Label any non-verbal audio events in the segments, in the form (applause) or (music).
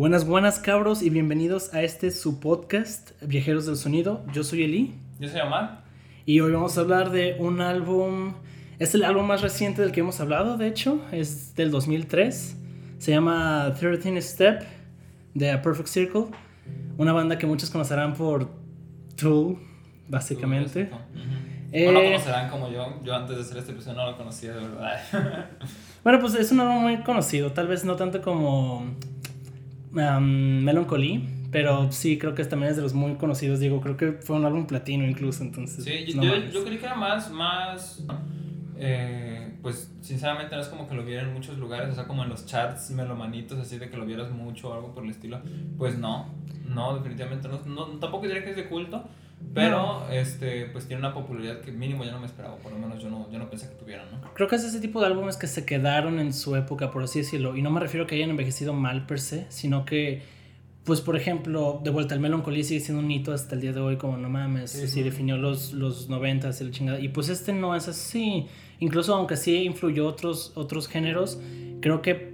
Buenas, buenas cabros y bienvenidos a este su podcast, Viajeros del Sonido. Yo soy Eli. Yo soy Omar. Y hoy vamos a hablar de un álbum, es el álbum más reciente del que hemos hablado, de hecho, es del 2003. Se llama 13 Step de A Perfect Circle, una banda que muchos conocerán por Tool, básicamente. Tool, eh, o no conocerán como yo, yo antes de hacer este episodio no lo conocía de verdad. (laughs) bueno, pues es un álbum muy conocido, tal vez no tanto como um, Melancholy, pero sí creo que también es de los muy conocidos, digo, creo que fue un álbum platino incluso, entonces... Sí, yo, yo, creí que era más, más, eh, pues sinceramente no es como que lo viera en muchos lugares, o sea, como en los charts melomanitos, así de que lo vieras mucho o algo por el estilo, pues no, no, definitivamente no, no tampoco diría que es de culto, pero este pues tiene una popularidad que mínimo ya no me esperaba, por lo menos yo no, yo no pensé que tuvieran, ¿no? Creo que es ese tipo de álbumes que se quedaron en su época, por así decirlo, y no me refiero a que hayan envejecido mal per se, sino que pues por ejemplo, de vuelta el Melancholy sigue siendo un hito hasta el día de hoy, como no mames, sí, definió los, los 90 y la chingada. Y pues este no es así. Incluso aunque sí influyó otros, otros géneros, creo que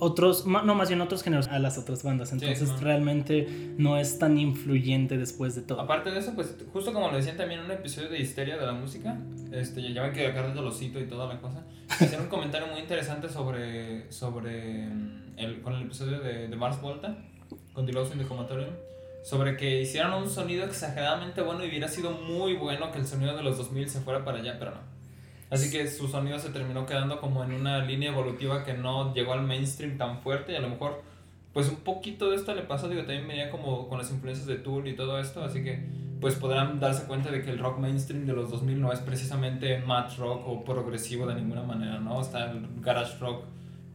otros, no más bien otros géneros a las otras bandas. Entonces realmente no es tan influyente después de todo. Aparte de eso, pues justo como lo decían también en un episodio de Histeria de la Música, este, ya ven que acá de los cito y toda la cosa, hicieron un comentario muy interesante sobre, sobre mm, el, con el episodio de, de Mars Volta con Deluxe in sobre que hicieran un sonido exageradamente bueno y hubiera sido muy bueno que el sonido de los 2000 se fuera para allá, pero no. Así que su sonido se terminó quedando como en una línea evolutiva que no llegó al mainstream tan fuerte y a lo mejor pues un poquito de esto le pasó, digo, también venía como con las influencias de Tool y todo esto, así que pues podrán darse cuenta de que el rock mainstream de los 2000 no es precisamente math rock o progresivo de ninguna manera, ¿no? Está el garage rock,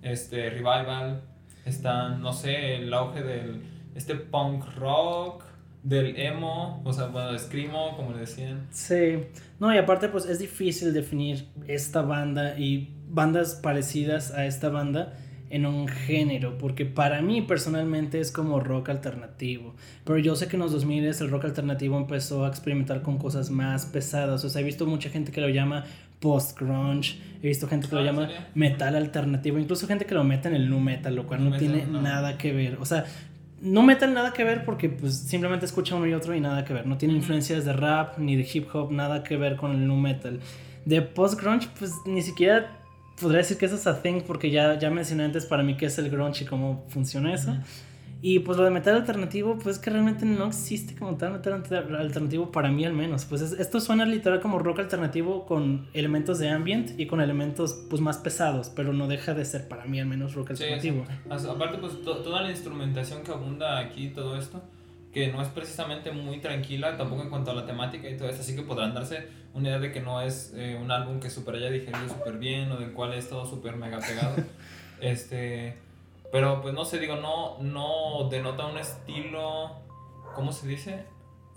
este revival, está, no sé, el auge del este punk rock, del emo, o sea, bueno, de screamo, como le decían. Sí, no, y aparte pues es difícil definir esta banda y bandas parecidas a esta banda en un género, porque para mí personalmente es como rock alternativo, pero yo sé que en los 2000 el rock alternativo empezó a experimentar con cosas más pesadas, o sea, he visto mucha gente que lo llama post-grunge, he visto gente que lo ah, llama metal alternativo, incluso gente que lo mete en el nu metal, lo cual no, tiene nada que ver, o sea, no metal nada que ver porque pues simplemente escucha uno y otro y nada que ver. No tiene influencias de rap ni de hip hop, nada que ver con el nu metal. De post grunge pues ni siquiera podría decir que eso es a thing porque ya, ya mencioné antes para mí qué es el grunge y cómo funciona eso. Y pues lo de metal alternativo, pues que realmente no existe como tal metal alternativo para mí al menos. Pues esto suena literal como rock alternativo con elementos de ambient y con elementos pues más pesados, pero no deja de ser para mí al menos rock alternativo. Aparte pues toda la instrumentación que abunda aquí, todo esto, que no es precisamente muy tranquila, tampoco en cuanto a la temática y todo esto, así que podrán darse una idea de que no es eh, un álbum que super haya digerido súper bien o del cual he estado súper mega pegado. (laughs) este pero pues no sé, digo, no, no denota un estilo, ¿cómo se dice?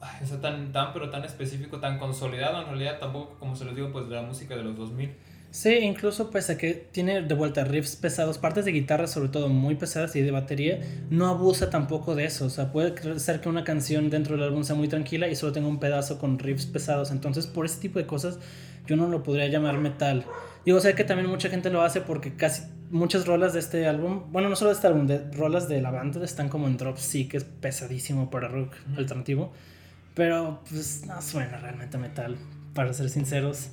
Ay, o tan, tan, pero tan específico, tan consolidado en realidad, tampoco como se los digo, pues de la música de los 2000. Sí, incluso pese a que tiene de vuelta riffs pesados, partes de guitarra sobre todo muy pesadas y de batería, no abusa tampoco de eso. O sea, puede ser que una canción dentro del álbum sea muy tranquila y solo tenga un pedazo con riffs pesados. Entonces, por ese tipo de cosas, yo no lo podría llamar metal. Digo, sé que también mucha gente lo hace porque casi muchas rolas de este álbum, bueno, no solo de este álbum, de rolas de la banda están como en drop C, que es pesadísimo para rock alternativo, pero pues no suena realmente metal, para ser sinceros.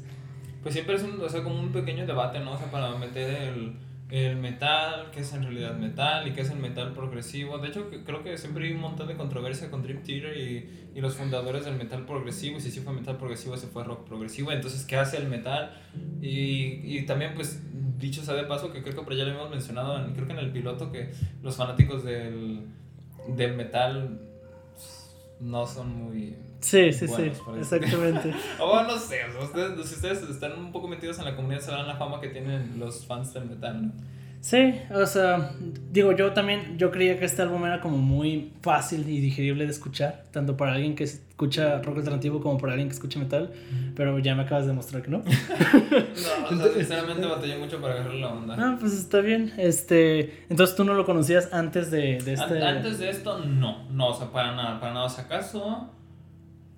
Pues siempre es un, o sea, como un pequeño debate, ¿no? O sea, para meter el, el metal, qué es en realidad metal y qué es el metal progresivo. De hecho, creo que siempre hay un montón de controversia con Dream Theater y, y los fundadores del metal progresivo. Y si sí fue metal progresivo, se fue rock progresivo. Entonces, ¿qué hace el metal? Y, y también, pues, dicho sea de paso, que creo que por allá lo hemos mencionado, en, creo que en el piloto, que los fanáticos del, del metal no son muy... Sí, sí, sí, exactamente. (laughs) o no sé, ustedes, si ustedes están un poco metidos en la comunidad, sabrán la fama que tienen los fans del metal, ¿no? Sí, o sea, digo, yo también, yo creía que este álbum era como muy fácil y digerible de escuchar, tanto para alguien que escucha rock alternativo como para alguien que escucha metal, pero ya me acabas de mostrar que no. (laughs) no, o sea, sinceramente batallé mucho para agarrar la onda. Ah, pues está bien, este, entonces tú no lo conocías antes de, de este... Antes de esto, no, no, o sea, para nada, para nada, o sea, acaso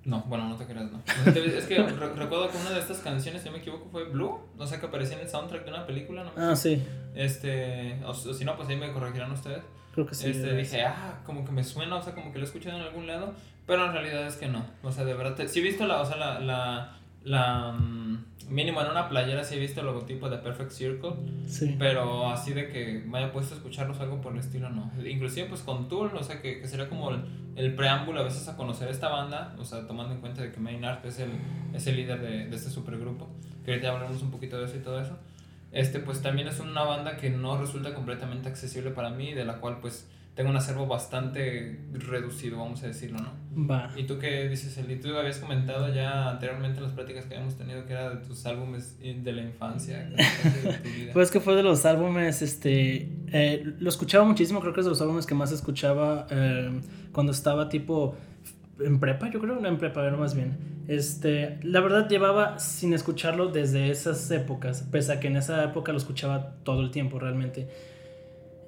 no, bueno, no te creas, no. Es que recuerdo que una de estas canciones, si no me equivoco, fue Blue. No sé, que aparecía en el soundtrack de una película, ¿no? Ah, sí. Este, o, si no, pues ahí me corregirán ustedes. Creo que sí. Este, dije, ah, como que me suena, o sea, como que lo he escuchado en algún lado, pero en realidad es que no. O sea, de verdad, te, sí he visto la, o sea, la, la, la mm, mínimo en una playera sí he visto el logotipo de Perfect Circle, Sí. pero así de que me haya puesto a escucharlos algo por el estilo, no. Inclusive pues con Tool, o sea, que, que sería como el, el preámbulo a veces a conocer esta banda, o sea, tomando en cuenta de que Maynard es el, es el líder de, de este supergrupo, que ahorita hablaremos un poquito de eso y todo eso. Este, pues también es una banda que no resulta completamente accesible para mí, de la cual pues tengo un acervo bastante reducido, vamos a decirlo, ¿no? Va. ¿Y tú qué dices, Eli? Tú habías comentado ya anteriormente en las pláticas que habíamos tenido que era de tus álbumes de la infancia, de tu vida. (laughs) Pues que fue de los álbumes, este, eh, lo escuchaba muchísimo, creo que es de los álbumes que más escuchaba eh, cuando estaba tipo en prepa, yo creo, no en prepa, era más bien. Este, la verdad llevaba sin escucharlo desde esas épocas, pese a que en esa época lo escuchaba todo el tiempo realmente.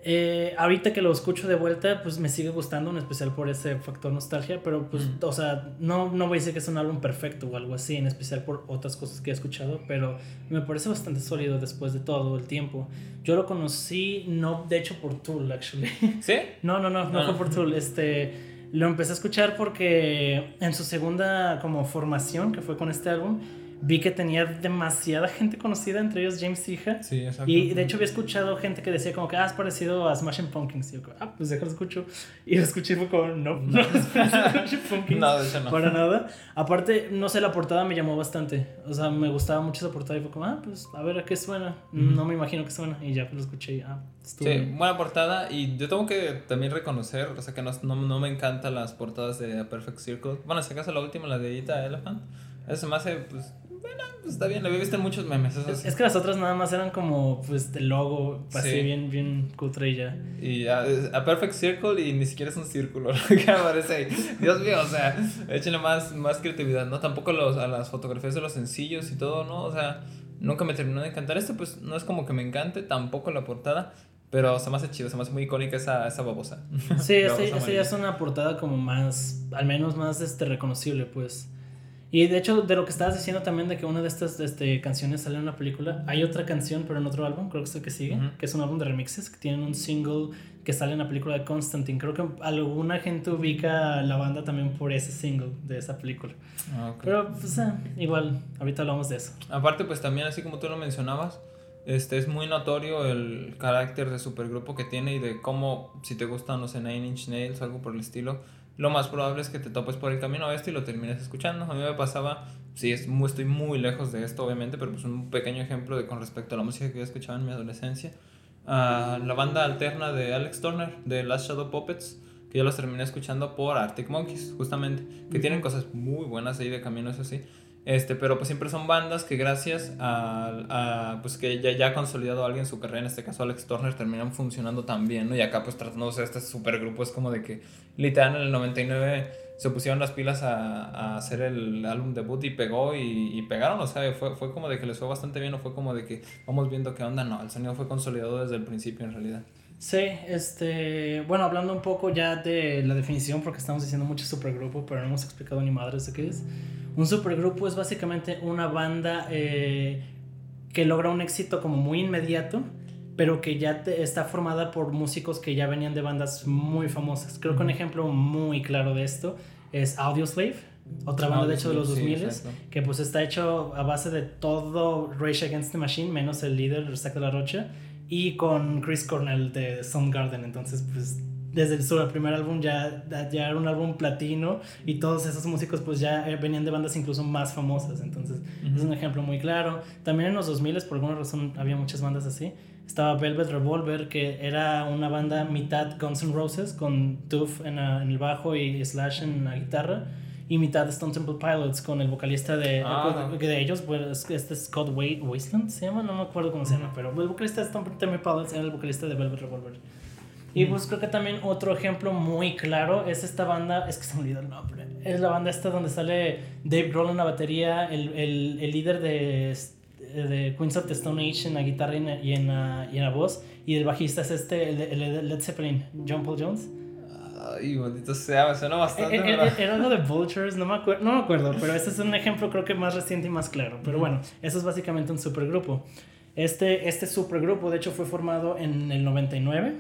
Eh, ahorita que lo escucho de vuelta, pues me sigue gustando, en especial por ese factor nostalgia, pero pues, Mm. o sea, no, no voy a decir que es un álbum perfecto o algo así, en especial por otras cosas que he escuchado, pero me parece bastante sólido después de todo el tiempo. Yo lo conocí, no, de hecho, por Tool, actually. (laughs) ¿Sí? No, no, no, no Ah. fue por Tool. Este, lo empecé a escuchar porque en su segunda como formación, que fue con este álbum, vi que tenía demasiada gente conocida, entre ellos James Iha. Sí, exacto. Y de hecho había escuchado gente que decía como que, ah, es parecido a Smashing Pumpkins. Y yo, ah, pues déjalo escucho. Y lo escuché y fue como, no, no, (laughs) es parecido a Smashing Pumpkins. No, de hecho no. Para nada. Aparte, no sé, la portada me llamó bastante. O sea, me gustaba mucho esa portada y fue como, ah, pues a ver a qué suena. No me imagino que suena. Y ya pues, lo escuché y, ah, estuvo Sí, bien. buena portada y yo tengo que también reconocer, o sea que no, no, no me encantan las portadas de Perfect Circle. Bueno, si acaso la última, la de Ita Elephant, se me hace, pues, bueno, pues está bien, la había visto en muchos memes, eso Es, sí. es que las otras nada más eran como, pues, el logo, así Sí. bien, bien cutre y ya. Y a, a Perfect Circle y ni siquiera es un círculo (laughs) lo que aparece. Dios mío, o sea, échenle más, más creatividad, ¿no? Tampoco los, a las fotografías de los sencillos y todo, ¿no? O sea, nunca me terminó de encantar. Este, pues, no es como que me encante, tampoco la portada, pero se me hace chido, se me hace muy icónica esa, esa babosa. (laughs) Sí, ese ya es una portada como más, al menos más este, reconocible, pues. Y de hecho, de lo que estabas diciendo también de que una de estas este, canciones sale en una película, hay otra canción, pero en otro álbum, creo que es el que sigue, Ujú. que es un álbum de remixes, que tienen un single que sale en la película de Constantine. Creo que alguna gente ubica la banda también por ese single de esa película. Ah, ok. Pero, pues, eh, igual, ahorita hablamos de eso. Aparte, pues también, así como tú lo mencionabas, este es muy notorio el carácter de supergrupo que tiene y de cómo, si te gustan, no sé, Nine Inch Nails algo por el estilo, lo más probable es que te topes por el camino a este y lo termines escuchando. A mí me pasaba, sí, es muy, estoy muy lejos de esto, obviamente, pero pues un pequeño ejemplo de con respecto a la música que yo escuchaba en mi adolescencia. a la banda alterna de Alex Turner, de Last Shadow Puppets, que yo los terminé escuchando por Arctic Monkeys, justamente, que tienen cosas muy buenas ahí de camino, eso sí. Este, pero pues siempre son bandas que gracias a, a, pues que ya, ya ha consolidado alguien su carrera, en este caso Alex Turner, terminan funcionando tan bien, ¿no? Y acá pues tratándose de este supergrupo es como de que literal en el 99 se pusieron las pilas a, a hacer el álbum debut y pegó y, y pegaron, o sea, fue, fue como de que les fue bastante bien o fue como de que vamos viendo qué onda, no, el sonido fue consolidado desde el principio en realidad. Sí, este, bueno, hablando un poco ya de la definición, porque estamos diciendo mucho supergrupo, pero no hemos explicado ni madres de qué es. Un supergrupo es básicamente una banda eh, que logra un éxito como muy inmediato, pero que ya te- está formada por músicos que ya venían de bandas muy famosas. Creo que un ejemplo muy claro de esto es Audioslave, otra banda de hecho de los Sí, 2000 exacto. que pues está hecho a base de todo Rage Against the Machine, menos el líder, Zack de la Rocha, y con Chris Cornell de Soundgarden. Entonces, pues desde su primer álbum ya, ya era un álbum platino y todos esos músicos pues ya eh, venían de bandas incluso más famosas. Entonces, es un ejemplo muy claro. También en los 2000 por alguna razón había muchas bandas así. Estaba Velvet Revolver, que era una banda mitad Guns N' Roses, con Duff en, en el bajo y Slash en la guitarra, y mitad Stone Temple Pilots, con el vocalista de, Ah. de ellos, pues, este es Scott Wade, Wasteland, ¿se llama? No me acuerdo cómo se llama, pero el vocalista de Stone Temple Pilots era el vocalista de Velvet Revolver. Y pues creo que también otro ejemplo muy claro es esta banda, es que se me olvidó el nombre, es la banda esta donde sale Dave Grohl en la batería, el, el, el líder de, de Queens of the Stone Age en la guitarra y en, la- y en, la, y en la voz, y el bajista es este, el, el- el Led Zeppelin, John Paul Jones. Ay, maldito sea, me suena bastante. Eh, eh, eh, Era algo de Vultures, no me, acuer- no me acuerdo, pero este es un (laughs) ejemplo creo que más reciente y más claro. Pero bueno, eso es básicamente un supergrupo. Este, este supergrupo, de hecho, fue formado en el 99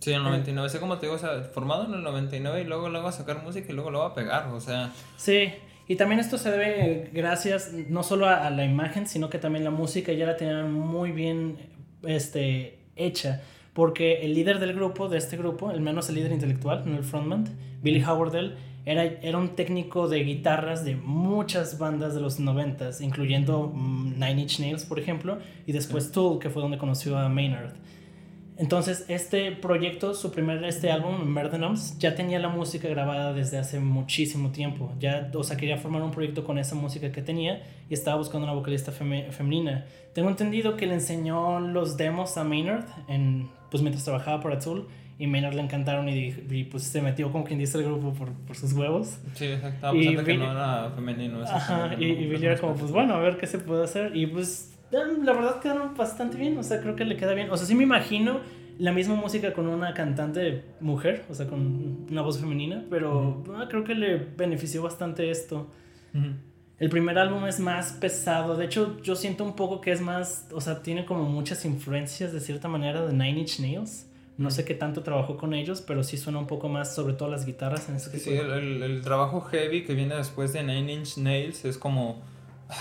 Sí, en el 99, sé como te digo, o sea, formado en el 99 y luego luego a sacar música y luego lo va a pegar, o sea... Sí, y también esto se debe gracias no solo a, a, la imagen, sino que también la música ya la tenían muy bien este, hecha. Porque el líder del grupo, de este grupo, el menos el líder intelectual, no el frontman, Billy Howardell, era, era un técnico de guitarras de muchas bandas de los noventas, incluyendo Nine Inch Nails, por ejemplo, y después Tool, que fue donde conoció a Maynard. Entonces, este proyecto, su primer este álbum, Murder ya tenía la música grabada desde hace muchísimo tiempo. Ya, o sea, quería formar un proyecto con esa música que tenía y estaba buscando una vocalista femenina. Tengo entendido que le enseñó los demos a Maynard en, pues, mientras trabajaba para Tool y Maynard le encantaron y, pues se metió como quien dice el grupo por, por sus huevos. Sí, exacto. Y que no era femenino. Ajá, y, y Billy era como, pues bueno, a ver qué se puede hacer. Y pues la verdad quedaron bastante bien, o sea, creo que le queda bien. O sea, sí me imagino la misma música con una cantante mujer, o sea, con una voz femenina, pero ah, creo que le benefició bastante esto. El primer álbum es más pesado, de hecho yo siento un poco que es más, o sea, tiene como muchas influencias de cierta manera de Nine Inch Nails. No sé qué tanto trabajó con ellos, pero sí suena un poco más, sobre todo las guitarras en ese Sí, el, el trabajo heavy que viene después de Nine Inch Nails es como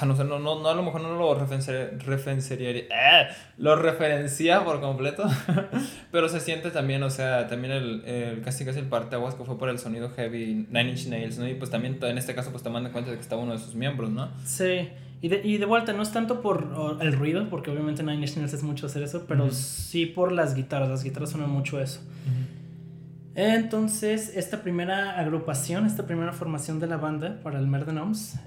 no sé, no, no, no, a lo mejor no lo referenciaría, eh, lo referencia por completo, (laughs) pero se siente también, o sea, también el, el casi casi el parteaguas que fue por el sonido heavy Nine Inch Nails, ¿no? Y pues también en este caso pues tomando en cuenta de que estaba uno de sus miembros, ¿no? Sí, y de, y de vuelta, no es tanto por el ruido, porque obviamente Nine Inch Nails es mucho hacer eso, pero sí por las guitarras, las guitarras suenan mucho eso. Entonces, esta primera agrupación, esta primera formación de la banda para el Murder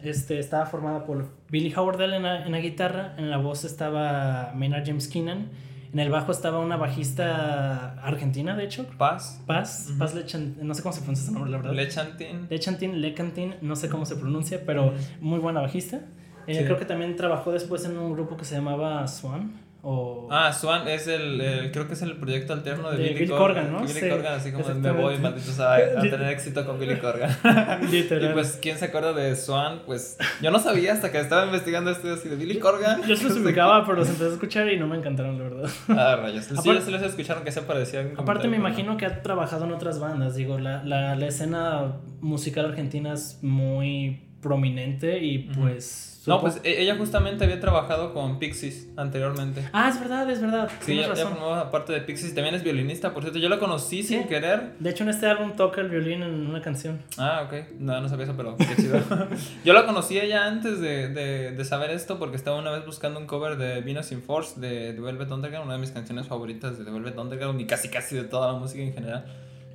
este, estaba formada por Billy Howardell en la, en la guitarra, en la voz estaba Maynard James Keenan, en el bajo estaba una bajista argentina, de hecho. Paz. Paz, Paz Lechantin, no sé cómo se pronuncia ese nombre, la verdad. Lechantin. Lechantin, Lecantin, no sé cómo se pronuncia, pero muy buena bajista. Eh, creo que también trabajó después en un grupo que se llamaba Swan. O... Ah, Swan es el, creo que es el proyecto alterno de, Billy, Corgan, ¿no? Billy Corgan, así como me voy, malditos, a, (laughs) a tener éxito con Billy Corgan. (laughs) Literal. Y pues, ¿quién se acuerda de Swan? Pues, yo no sabía hasta que estaba investigando esto así de Billy Corgan. Yo se los (laughs) ubicaba, pero los empecé a escuchar y no me encantaron, la verdad. Ah, rayos. Sí, aparte, sí los escucharon que se parecían. Aparte, me imagino que ha trabajado en otras bandas. Digo, la, la, la escena musical argentina es muy prominente y pues no, pues e-, ella justamente había trabajado con Pixies anteriormente. Ah, es verdad, es verdad. Sí, ella, formaba parte de Pixies. También es violinista, por cierto. Yo la conocí sin querer. De hecho, en este álbum toca el violín en una canción. Ah, ok. No, no sabía eso, pero qué chido. (laughs) Yo la conocí ella antes de, de, de, saber esto porque estaba una vez buscando un cover de Venus in Force de, de Velvet Underground, una de mis canciones favoritas de Velvet Underground y casi casi de toda la música en general.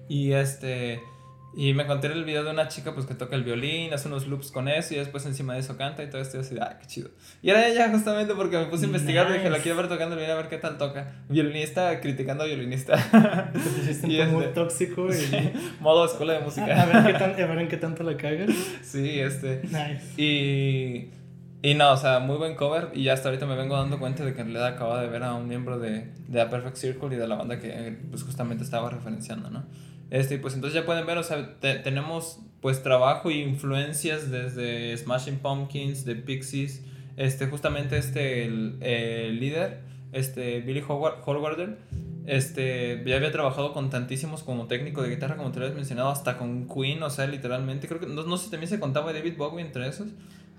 Y este... Y me encontré el video de una chica pues que toca el violín, hace unos loops con eso y después encima de eso canta y todo esto y así, ah, qué chido. Y era ella justamente porque me puse a investigar y dije, la quiero ver tocando el violín a ver qué tal toca. Violinista criticando a violinista. (laughs) y es muy tóxico y... modo escuela de música. A, ver, qué tan, a ver en qué tanto la cagas. Sí, este. Nice. Y... Y no, o sea, muy buen cover. Y ya hasta ahorita me vengo dando cuenta de que en realidad acaba de ver a un miembro de, de A Perfect Circle y de la banda que pues justamente estaba referenciando, ¿no? Este, pues entonces ya pueden ver, o sea, tenemos pues trabajo e influencias desde Smashing Pumpkins, de Pixies, este, justamente este, el, líder, este, Billy Howard, este, ya había trabajado con tantísimos como técnico de guitarra, como te lo habías mencionado, hasta con Queen, o sea, literalmente, creo que, no, no sé si también se contaba David Bowie entre esos,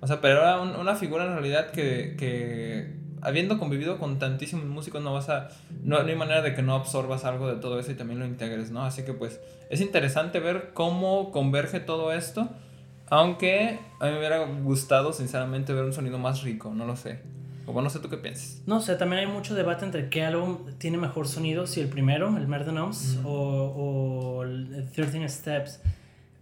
o sea, pero era una figura en realidad que, que habiendo convivido con tantísimos músicos, no vas a. No, hay manera de que no absorbas algo de todo eso y también lo integres, ¿no? Así que pues es interesante ver cómo converge todo esto. Aunque a mí me hubiera gustado, sinceramente, ver un sonido más rico, no lo sé. O bueno, no sé tú qué piensas. No sé, también hay mucho debate entre qué álbum tiene mejor sonido, si el primero, el Murder o, o el 13 Steps.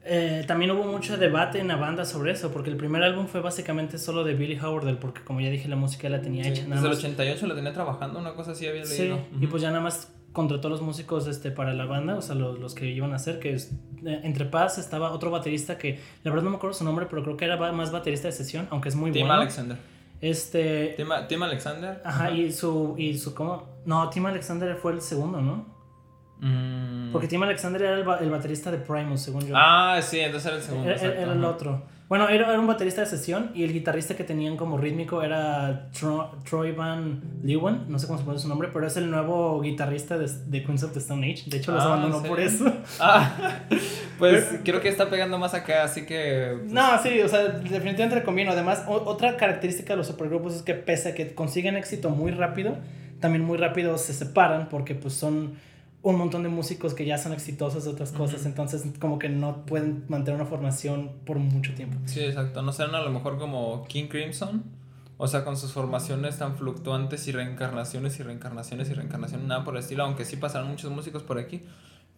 Eh, también hubo mucho debate en la banda sobre eso, porque el primer álbum fue básicamente solo de Billy Howard, porque como ya dije, la música la tenía hecha. Nada desde el 88 la tenía trabajando, una cosa así había leído. Sí, y pues ya nada más contrató a los músicos este, para la banda, o sea, los, los que iban a hacer, que es, eh, entre paz estaba otro baterista que, la verdad no me acuerdo su nombre, pero creo que era más baterista de sesión, aunque es muy Tim bueno. Alexander. Este... Tim, Tim Alexander. Ajá, y su, y su, ¿cómo? No, Tim Alexander fue el segundo, ¿no? Mm. Porque Tim Alexander era el, el, baterista de Primus, según yo. Ah, sí, entonces era el segundo. Era, el otro. Bueno, era, era, un baterista de sesión y el guitarrista que tenían como rítmico era Troy Van Leeuwen, no sé cómo se pone su nombre, pero es el nuevo guitarrista de, de Queens of the Stone Age. De hecho, los ah, abandonó por eso. Ah, (laughs) pues creo que está pegando más acá, así que... Pues no, sí, o sea, definitivamente recomiendo. Además, otra característica de los supergrupos es que pese a que consiguen éxito muy rápido, también muy rápido se separan porque pues son un montón de músicos que ya son exitosos de otras cosas, entonces como que no pueden mantener una formación por mucho tiempo. Sí, exacto, no serán a lo mejor como King Crimson, o sea, con sus formaciones tan fluctuantes y reencarnaciones y reencarnaciones y reencarnaciones, nada por el estilo, aunque sí pasaron muchos músicos por aquí,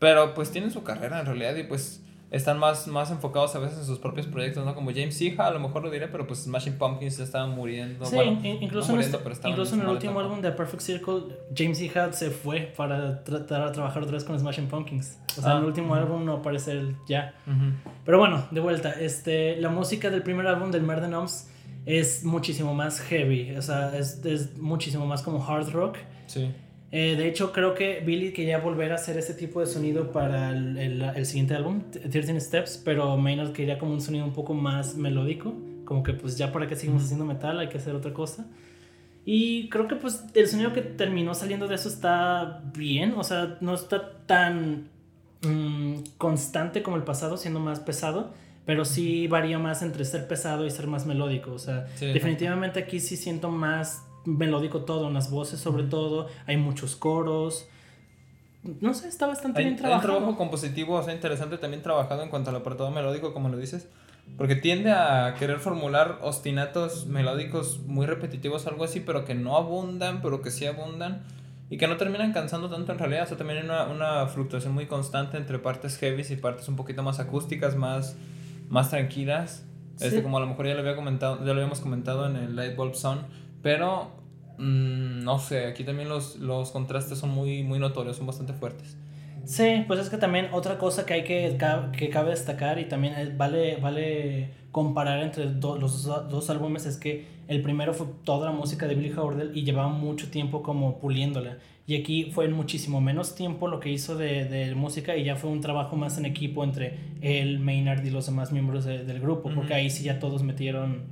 pero pues tienen su carrera en realidad y pues están más, más enfocados a veces en sus propios proyectos, ¿no? Como James Iha, a lo mejor lo diré, pero pues Smashing Pumpkins ya estaban muriendo. Sí, incluso, en, este, incluso en el último álbum de Perfect Circle, James Iha se fue para tratar de trabajar otra vez con Smashing Pumpkins. O sea, en el ah, último álbum no aparece él ya. Pero bueno, de vuelta, este, la música del primer álbum del Murder Noms es muchísimo más heavy, o sea, es, es muchísimo más como hard rock. Sí. Eh, de hecho, creo que Billy quería volver a hacer ese tipo de sonido para el, el, siguiente álbum, 13 Steps, pero Maynard quería como un sonido un poco más melódico, como que pues ya para que seguimos haciendo metal hay que hacer otra cosa. Y creo que pues el sonido que terminó saliendo de eso está bien, o sea, no está tan mm, constante como el pasado, siendo más pesado, pero sí varía más entre ser pesado y ser más melódico, o sea, definitivamente aquí sí siento más melódico todo, unas voces sobre todo, hay muchos coros. No sé, está bastante bien trabajado. Hay un trabajo compositivo, o sea, interesante también trabajado en cuanto al apartado melódico, como lo dices. Porque tiende a querer formular ostinatos melódicos muy repetitivos, algo así, pero que no abundan, pero que sí abundan. Y que no terminan cansando tanto en realidad. O sea, también hay una, una fluctuación muy constante entre partes heavy y partes un poquito más acústicas, más, más tranquilas. Este, como a lo mejor ya lo, había comentado, ya lo habíamos comentado en el Light Bulb Sound pero mm, no sé, aquí también los, los contrastes son muy, muy notorios, son bastante fuertes. Sí, pues es que también otra cosa que hay que, que cabe destacar y también vale, vale comparar entre los dos álbumes es que el primero fue toda la música de Billy Howard y llevaba mucho tiempo como puliéndola. Y aquí fue en muchísimo menos tiempo lo que hizo de, de música y ya fue un trabajo más en equipo entre él, Maynard y los demás miembros del grupo, porque ahí sí ya todos metieron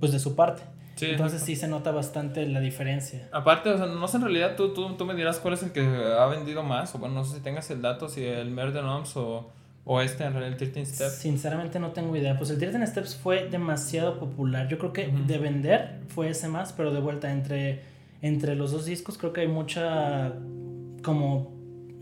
pues de su parte. Entonces sí se nota bastante la diferencia. Aparte, o sea, no sé en realidad, tú, tú, tú me dirás cuál es el que ha vendido más, o bueno, no sé si tengas el dato, si el Murder Noms o, o este, en realidad, el 13 Steps. Sinceramente no tengo idea. Pues el 13 Steps fue demasiado popular. Yo creo que de vender fue ese más, pero de vuelta entre, entre los dos discos creo que hay mucha como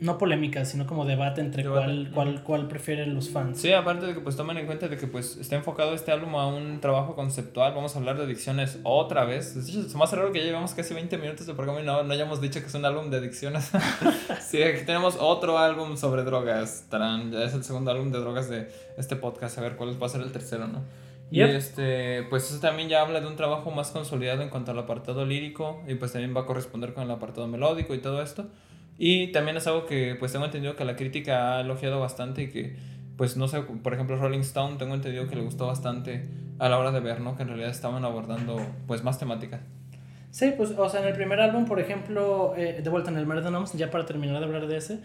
no polémica, sino como debate entre cuál, cuál, cuál prefieren los fans. Sí, aparte de que pues tomen en cuenta de que pues está enfocado este álbum a un trabajo conceptual, vamos a hablar de adicciones otra vez. Es más raro que ya llevamos casi 20 minutos de programa y no, no hayamos dicho que es un álbum de adicciones. (laughs) sí, aquí tenemos otro álbum sobre drogas. ya es el segundo álbum de drogas de este podcast, a ver cuál va a ser el tercero, ¿no? Y este, pues eso también ya habla de un trabajo más consolidado en cuanto al apartado lírico y pues también va a corresponder con el apartado melódico y todo esto. Y también es algo que pues tengo entendido que la crítica ha elogiado bastante y que pues no sé, por ejemplo Rolling Stone tengo entendido que le gustó bastante a la hora de ver, ¿no? Que en realidad estaban abordando pues más temática. Sí, pues, o sea, en el primer álbum, por ejemplo, eh, de vuelta en el Murder Noms, ya para terminar de hablar de ese,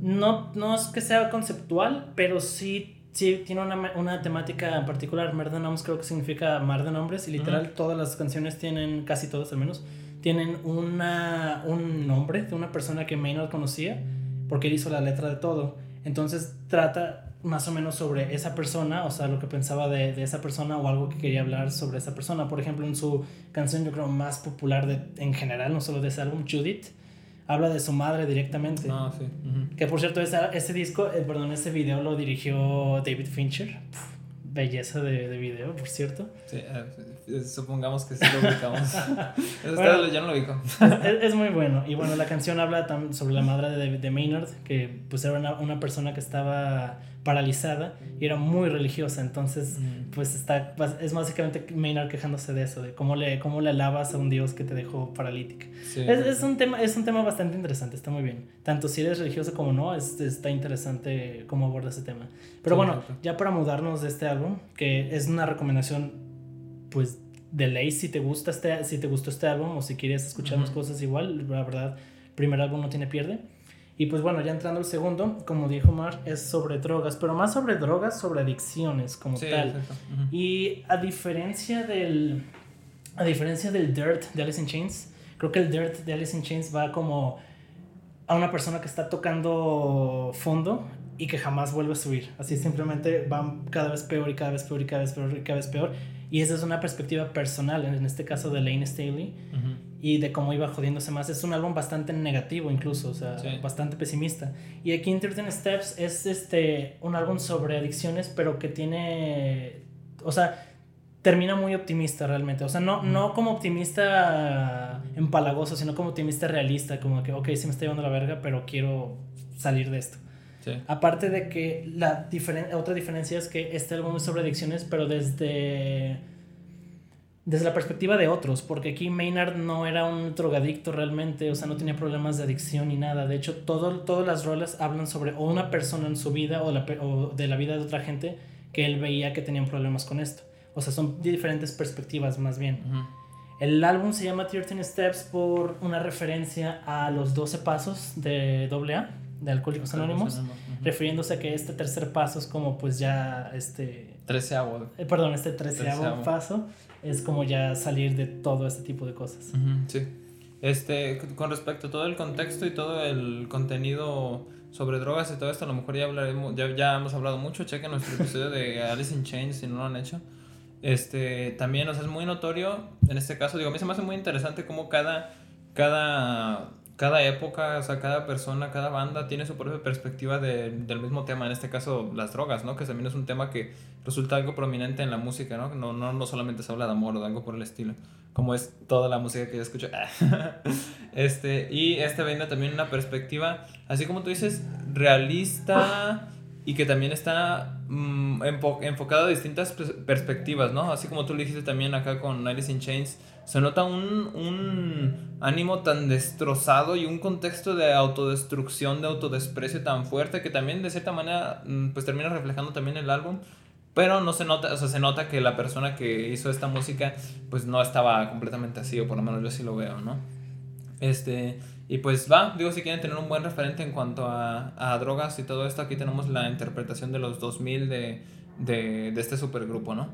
no, no es que sea conceptual, pero sí, sí tiene una, una temática en particular. Murder Noms creo que significa mar de nombres y literal todas las canciones tienen, casi todas al menos, tienen una, un nombre de una persona que Maynard conocía porque él hizo la letra de todo. Entonces trata más o menos sobre esa persona, o sea, lo que pensaba de, de, esa persona o algo que quería hablar sobre esa persona. Por ejemplo, en su canción, yo creo, más popular de, en general, no solo de ese álbum, Judith, habla de su madre directamente. Ah, sí. Que por cierto, ese, ese disco, eh, perdón, ese video lo dirigió David Fincher belleza de, de video, por cierto. Sí, eh, supongamos que sí lo ubicamos. (laughs) Eso ya no lo ubico. Es, es, muy bueno. Y bueno, la canción habla sobre la madre de, de Maynard, que pues era una, una persona que estaba paralizada y era muy religiosa. Entonces, pues está, es básicamente Maynard quejándose de eso, de cómo le, cómo le alabas a un Dios que te dejó paralítica. es, es, un tema, es un tema bastante interesante, está muy bien. Tanto si eres religioso como no, es, está interesante cómo aborda ese tema. Pero bueno, ya para mudarnos de este álbum, que es una recomendación, pues de ley si te gusta este si te gustó este álbum o si quieres escuchar más cosas igual la verdad primer álbum no tiene pierde Y pues bueno, ya entrando al segundo, como dijo Mar, es sobre drogas, pero más sobre drogas, sobre adicciones como tal. Y a diferencia del a diferencia del Dirt de Alice in Chains, creo que el Dirt de Alice in Chains va como a una persona que está tocando fondo y que jamás vuelve a subir. Así simplemente van cada vez peor y cada vez peor y cada vez peor y cada vez peor. Y esa es una perspectiva personal, en este caso de Lane Staley, y de cómo iba jodiéndose más. Es un álbum bastante negativo incluso, o sea, bastante pesimista. Y aquí en 13 Steps es este, un álbum sobre adicciones, pero que tiene, o sea, termina muy optimista realmente. O sea, no, no como optimista empalagoso, sino como optimista realista, como que, ok, sí me está llevando la verga, pero quiero salir de esto. Aparte de que la otra diferencia es que este álbum es sobre adicciones, pero desde, desde la perspectiva de otros, porque aquí Maynard no era un drogadicto realmente, o sea, no tenía problemas de adicción ni nada. De hecho, todo, todas las rolas hablan sobre o una persona en su vida o, la, o de la vida de otra gente que él veía que tenían problemas con esto. O sea, son diferentes perspectivas más bien. El álbum se llama 13 Steps por una referencia a los 12 pasos de AA, de Alcohólicos Anónimos, refiriéndose a que este tercer paso es como pues ya este... Treceavo. Eh, perdón, este treceavo, paso es como ya salir de todo este tipo de cosas. sí. Este, con respecto a todo el contexto y todo el contenido sobre drogas y todo esto, a lo mejor ya hablaremos, ya, ya hemos hablado mucho, chequen nuestro episodio de (laughs) Alice in Chains si no lo han hecho. Este, también, o sea, es muy notorio, en este caso, digo, a mí se me hace muy interesante cómo cada, cada, cada época, o sea, cada persona, cada banda tiene su propia perspectiva de, del mismo tema, en este caso las drogas, ¿no? Que también es un tema que resulta algo prominente en la música, ¿no? No, no, no solamente se habla de amor o de algo por el estilo, como es toda la música que yo escucho. (laughs) este, y este viene también una perspectiva, así como tú dices, realista y que también está mm, enfocado a distintas perspectivas, ¿no? Así como tú lo dijiste también acá con Alice in Chains, se nota un, un ánimo tan destrozado y un contexto de autodestrucción, de autodesprecio tan fuerte que también de cierta manera mm, pues termina reflejando también el álbum. Pero no se nota, o sea, se nota que la persona que hizo esta música pues no estaba completamente así, o por lo menos yo sí lo veo, ¿no? Este, y pues va, digo, si quieren tener un buen referente en cuanto a, a drogas y todo esto, aquí tenemos la interpretación de los 2000 de, de, de este supergrupo, ¿no?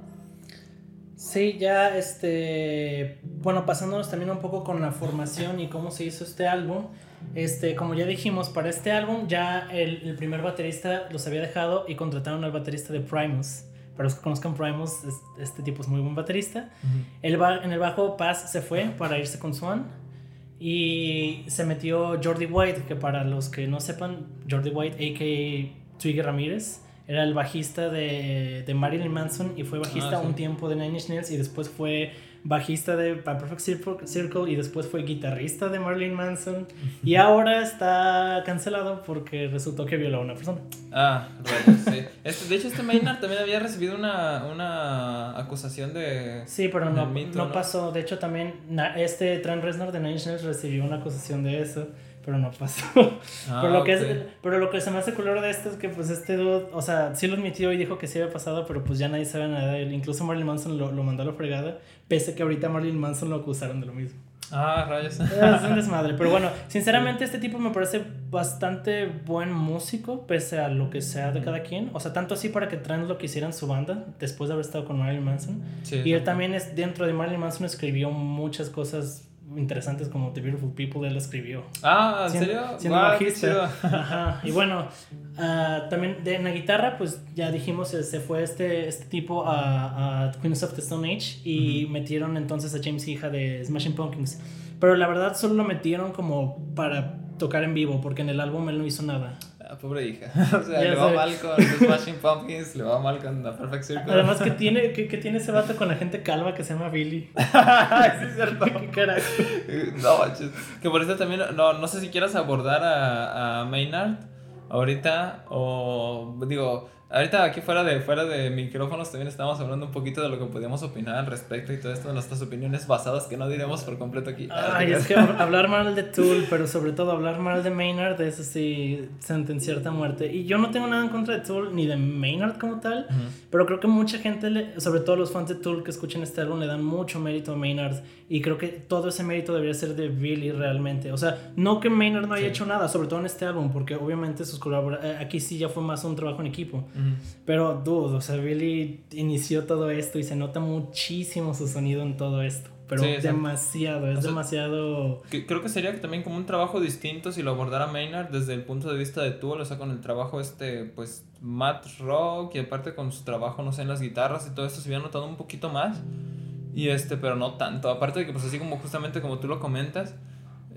Sí, ya este, bueno, pasándonos también un poco con la formación y cómo se hizo este álbum, este, como ya dijimos, para este álbum ya el, el primer baterista los había dejado y contrataron al baterista de Primus. Para los que conozcan Primus, este tipo es muy buen baterista. el, en el bajo Paz se fue para irse con Swan. Y se metió Jordi White, que para los que no sepan, Jordi White, a.k.a. Twiggy Ramírez, era el bajista de, de Marilyn Manson y fue bajista ah, un tiempo de Nine Inch Nails y después fue bajista de Perfect Circle y después fue guitarrista de Marilyn Manson (laughs) y ahora está cancelado porque resultó que violó a una persona. Ah, right, sí. Este, de hecho, este Maynard también había recibido una, una acusación de... Sí, pero no, no, pasó. De hecho, también este Trent Reznor de Nine Inch Nails recibió una acusación de eso pero no pasó. (laughs) Ah, pero, lo que es, pero lo que se me hace color de esto es que pues este dude, o sea, sí lo admitió y dijo que sí había pasado, pero pues ya nadie sabe nada de él. Incluso Marilyn Manson lo, lo mandó a la fregada, pese a que ahorita Marilyn Manson lo acusaron de lo mismo. Ah, rayos. Es un (laughs) desmadre. Pero bueno, sinceramente este tipo me parece bastante buen músico, pese a lo que sea de cada quien. O sea, tanto así para que traen lo que hicieran su banda, después de haber estado con Marilyn Manson. y él también es, dentro de Marilyn Manson escribió muchas cosas interesantes como The Beautiful People, él escribió. Ah, ¿en serio? Siendo Ajá. Y bueno, ah, también de, en la guitarra, pues ya dijimos, eh, se fue este, este tipo a, a Queens of the Stone Age y metieron entonces a James Hija de Smashing Pumpkins. Pero la verdad solo lo metieron como para tocar en vivo, porque en el álbum él no hizo nada. Ah, pobre hija. (laughs) O sea, le va mal con The Smashing Pumpkins, le va mal con The Perfect Circle. Además, que tiene, que, que tiene ese vato con la gente calva que se llama Billy? (laughs) sí, es cierto. (laughs) ¿Qué carajo? No, manches. Que por eso también, no, no sé si quieras abordar a, a Maynard ahorita, o digo, Ahorita aquí fuera de, fuera de micrófonos también estábamos hablando un poquito de lo que podíamos opinar al respecto y todo esto, de nuestras opiniones basadas que no diremos por completo aquí. Ay, es que hablar mal de Tool, pero sobre todo hablar mal de Maynard, eso sí, sentenciarte a muerte. Y yo no tengo nada en contra de Tool ni de Maynard como tal, pero creo que mucha gente, le, sobre todo los fans de Tool que escuchan este álbum, le dan mucho mérito a Maynard y creo que todo ese mérito debería ser de Billy realmente. O sea, no que Maynard no haya hecho nada, sobre todo en este álbum, porque obviamente sus colaboraciones, eh, aquí sí ya fue más un trabajo en equipo. Pero, dude, o sea, Billy inició todo esto y se nota muchísimo su sonido en todo esto. Pero demasiado, es demasiado. creo que sería también como un trabajo distinto si lo abordara Maynard desde el punto de vista de Tool, o sea, con el trabajo este, pues, Matt Rock y aparte con su trabajo, no sé, en las guitarras y todo esto se había notado un poquito más. Y este, pero no tanto. Aparte de que, pues, así como justamente como tú lo comentas,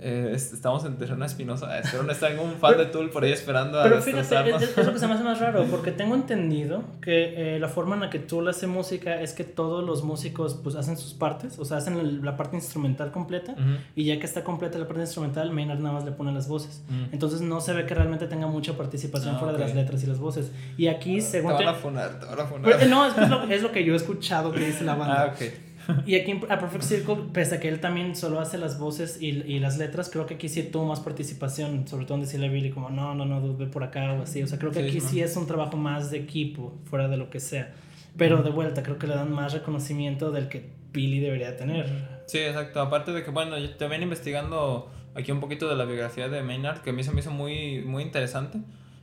eh, estamos en terreno espinosa. Espero no estar un fan de Tool por ahí esperando a Pero fíjate, es, lo que se me hace más raro, (laughs) porque tengo entendido que eh, la forma en la que Tool hace música es que todos los músicos pues hacen sus partes, o sea, hacen la parte instrumental completa, y ya que está completa la parte instrumental, Maynard nada más le pone las voces. Entonces no se ve que realmente tenga mucha participación ah, fuera de las letras y las voces. Y aquí, ah, según... Te van a funar, te van a funar. Pues, no, es, lo, es lo que yo he escuchado que dice la (laughs) banda. Ah, ok. Y aquí a Perfect Circle, pese a que él también solo hace las voces y, y las letras, creo que aquí sí tuvo más participación, sobre todo en decirle a Billy como, no, no, no, ve por acá o así. O sea, creo que aquí sí es un trabajo más de equipo, fuera de lo que sea. Pero de vuelta, creo que le dan más reconocimiento del que Billy debería tener. Sí, exacto. Aparte de que, bueno, yo también investigando aquí un poquito de la biografía de Maynard, que a mí se me hizo muy, muy interesante.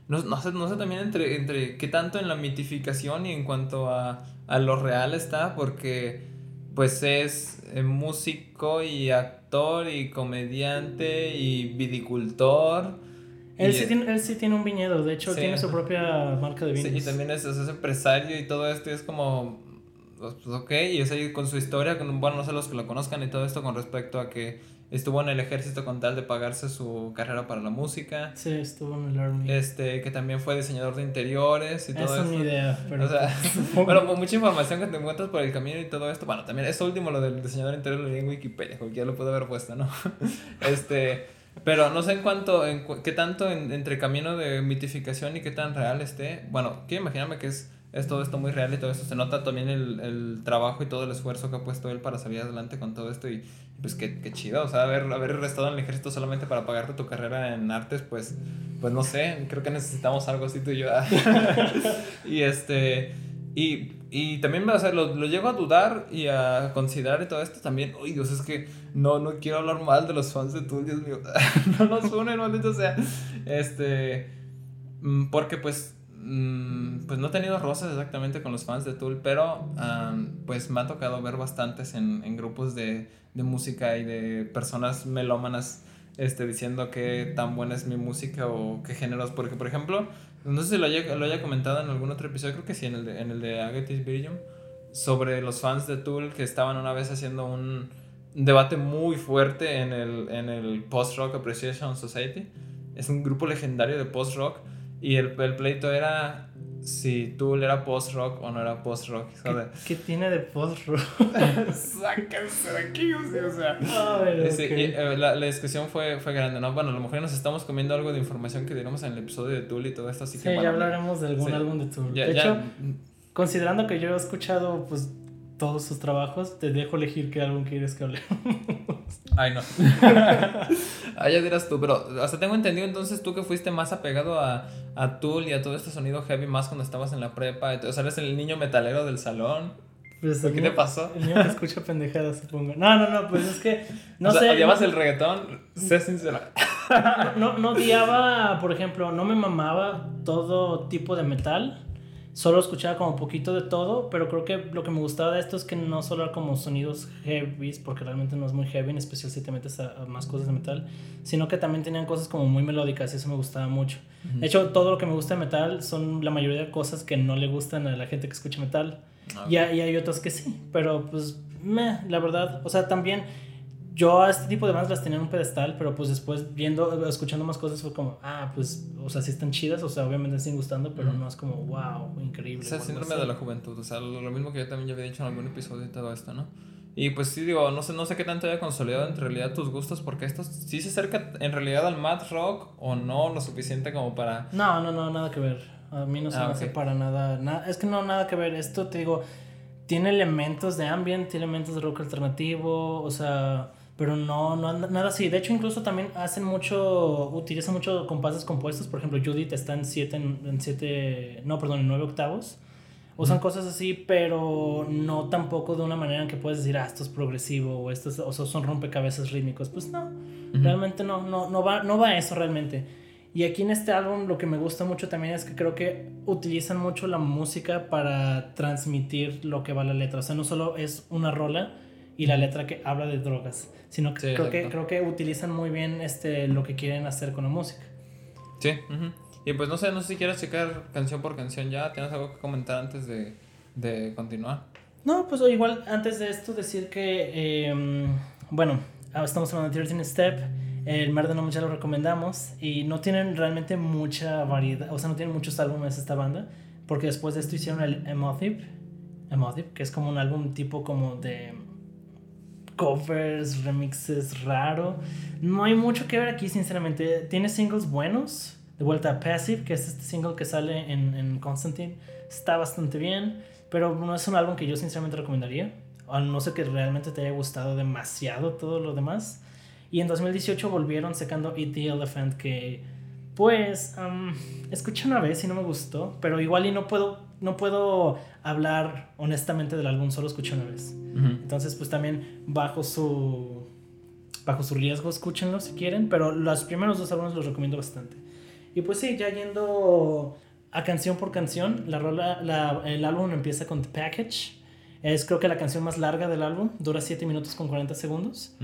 No, no, sé, no sé también entre, entre qué tanto en la mitificación y en cuanto a, a lo real está, porque pues es eh, músico y actor y comediante y vidicultor. Él, sí tiene, él sí tiene un viñedo, de hecho tiene su propia marca de vinos. Sí, y también es, es, empresario y todo esto y es como, pues ok, y es ahí con su historia, con, bueno, no sé los que lo conozcan y todo esto con respecto a que Estuvo en el ejército con tal de pagarse su carrera para la música. Sí, estuvo en el Army. Este, que también fue diseñador de interiores y todo eso. Es una idea, pero... O sea, (laughs) bueno, mucha información que te encuentras por el camino y todo esto. Bueno, también eso último, lo del diseñador de interior, lo leí en Wikipedia, cualquiera lo puede haber puesto, ¿no? (laughs) este, pero no sé en cuánto, en qué tanto entre camino de mitificación y qué tan real esté. Bueno, quiero imaginarme que es es todo esto muy real y todo eso. Se nota también el, el, trabajo y todo el esfuerzo que ha puesto él para salir adelante con todo esto. Y pues qué, qué chido. O sea, haber, haber estado en el ejército solamente para pagarte tu carrera en artes, pues, pues no sé. Creo que necesitamos algo así tú y yo. (laughs) y este. Y, y también o sea, lo, lo, llego a dudar y a considerar y todo esto también. Uy, Dios, es que no, no quiero hablar mal de los fans de tú, Dios mío. (laughs) no nos unen, maldito sea. Este. Mm, porque pues Mm, pues no he tenido rosas exactamente con los fans de Tool, pero pues me ha tocado ver bastantes en, grupos de, música y de personas melómanas este, diciendo que tan buena es mi música o qué géneros. Porque, por ejemplo, no sé si lo haya, comentado en algún otro episodio, creo que sí, en el de, en el de Agatis sobre los fans de Tool que estaban una vez haciendo un debate muy fuerte en el, en el Post Rock Appreciation Society. Es un grupo legendario de post rock y el, el pleito era si Tool era post-rock o no era post-rock. ¿Qué, tiene de post-rock? (laughs) Sáquense de aquí, o sea. Eh, la, la, discusión fue, fue grande, ¿no? Bueno, a lo mejor nos estamos comiendo algo de información que diremos en el episodio de Tool y todo esto, así sí, que... ya hablaremos de algún álbum de Tool. de hecho, considerando que yo he escuchado, pues, todos sus trabajos, te dejo elegir qué álbum quieres que hablemos. (laughs) Ay, no. (laughs) ah, ya dirás tú, pero hasta tengo entendido entonces tú que fuiste más apegado a, a Tool y a todo este sonido heavy más cuando estabas en la prepa. O sea, eres el niño metalero del salón. Pues ¿Qué te pasó? El niño que escucha pendejadas, supongo. No, no, no, pues es que. No sé. ¿Odiabas el reggaetón? Sé sincera. (laughs) No, no odiaba, por ejemplo, no me mamaba todo tipo de metal solo escuchaba como poquito de todo, pero creo que lo que me gustaba de esto es que no solo era como sonidos heavy, porque realmente no es muy heavy, en especial si te metes a, más cosas de metal, sino que también tenían cosas como muy melódicas y eso me gustaba mucho. De hecho, todo lo que me gusta de metal son la mayoría de cosas que no le gustan a la gente que escucha metal. Ah, y, y, hay otras que sí, pero pues, meh, la verdad, o sea, también yo a este tipo de bandas las tenía en un pedestal, pero pues después viendo, escuchando más cosas fue como, ah, pues, o sea, sí están chidas, o sea, obviamente me siguen gustando, pero no es como, wow, increíble. O sea, síndrome de la juventud, o sea, lo, mismo que yo también ya había dicho en algún episodio y todo esto, ¿no? Y pues sí, digo, no sé, no sé qué tanto haya consolidado en realidad tus gustos, porque esto sí se acerca en realidad al mad rock o no lo suficiente como para... No, no, no, nada que ver. A mí no se Ah, me hace para nada, nada. Es que no, nada que ver. Esto te digo, tiene elementos de ambient, tiene elementos de rock alternativo, o sea, pero no, no nada así. De hecho, incluso también hacen mucho, utilizan mucho compases compuestos. Por ejemplo, Judith está en 7, en siete, no, perdón, en 9 octavos. Usan Ujú. cosas así, pero no tampoco de una manera en que puedes decir, ah, esto es progresivo o esto es- o son rompecabezas rítmicos. Pues no, Ujú. realmente no, no, no, va, no va a eso realmente. Y aquí en este álbum lo que me gusta mucho también es que creo que utilizan mucho la música para transmitir lo que va la letra. O sea, no solo es una rola y la letra que habla de drogas, sino que, Sí, creo, que creo que utilizan muy bien este, lo que quieren hacer con la música. Sí. ujú. Y pues no sé, no sé si quieres checar canción por canción ya. ¿Tienes algo que comentar antes de, de continuar? No, pues igual antes de esto decir que, eh, bueno, ah, estamos hablando de 13 Step, el Mar de ya lo recomendamos y no tienen realmente mucha variedad, o sea, no tienen muchos álbumes esta banda, porque después de esto hicieron el Emotive, Emotive, que es como un álbum tipo como de covers, remixes raro. No hay mucho que ver aquí, sinceramente. Tiene singles buenos. De vuelta a Passive, que es este single que sale en, en Constantine. Está bastante bien, pero no es un álbum que yo sinceramente recomendaría. A no ser que realmente te haya gustado demasiado todo lo demás. Y en 2018 volvieron sacando Eat the Elephant, que pues am, escuché una vez y no me gustó, pero igual y no puedo, no puedo hablar honestamente del álbum, solo escuché una vez. Entonces, pues también bajo su bajo su riesgo, escúchenlo si quieren, pero los primeros dos álbumes los recomiendo bastante. Y pues sí, ya yendo a canción por canción, la rola, la- el álbum empieza con The Package. Es creo que la canción más larga del álbum, dura 7 minutos con 40 segundos.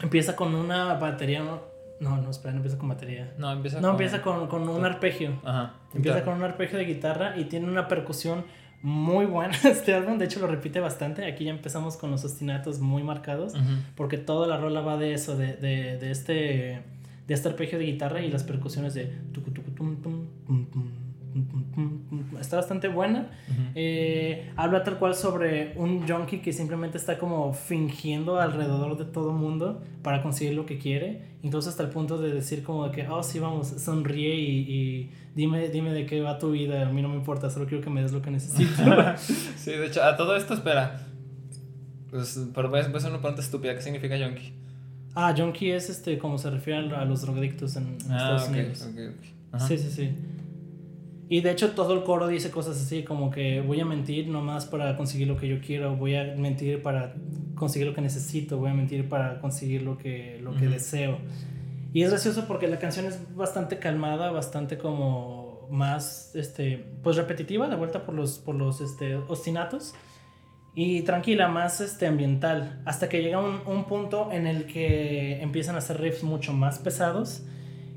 Empieza con una batería, no, no, no, espera, no empieza con batería. No, empieza No, con... empieza con, con un arpegio. Ajá. Empieza guitarra. con un arpegio de guitarra y tiene una percusión muy buena (laughs) este álbum. De hecho, lo repite bastante. Aquí ya empezamos con los ostinatos muy marcados. Porque toda la rola va de eso, de, de, de este de este arpegio de guitarra y las percusiones de tucu, tucu, tum, tum, tum, está bastante buena. Eh, habla tal cual sobre un junkie que simplemente está como fingiendo alrededor de todo mundo para conseguir lo que quiere incluso hasta el punto de decir como de que oh sí vamos sonríe y, y dime dime de qué va tu vida a mí no me importa solo quiero que me des lo que necesito (laughs) Sí, de hecho, a todo esto, espera. Pues, pero voy a hacer una pregunta estúpida. ¿Qué significa junkie? ah junkie es este como se refiere a los drogadictos en, en Ah, Estados Unidos. Sí, sí, sí. Y de hecho todo el coro dice cosas así como que voy a mentir nomás para conseguir lo que yo quiero, voy a mentir para conseguir lo que necesito, voy a mentir para conseguir lo que, lo que Ujú. deseo. Y es gracioso porque la canción es bastante calmada, bastante como más, este, pues repetitiva, de vuelta por los, por los este, ostinatos. Y tranquila, más este, ambiental. Hasta que llega un, un punto en el que empiezan a hacer riffs mucho más pesados.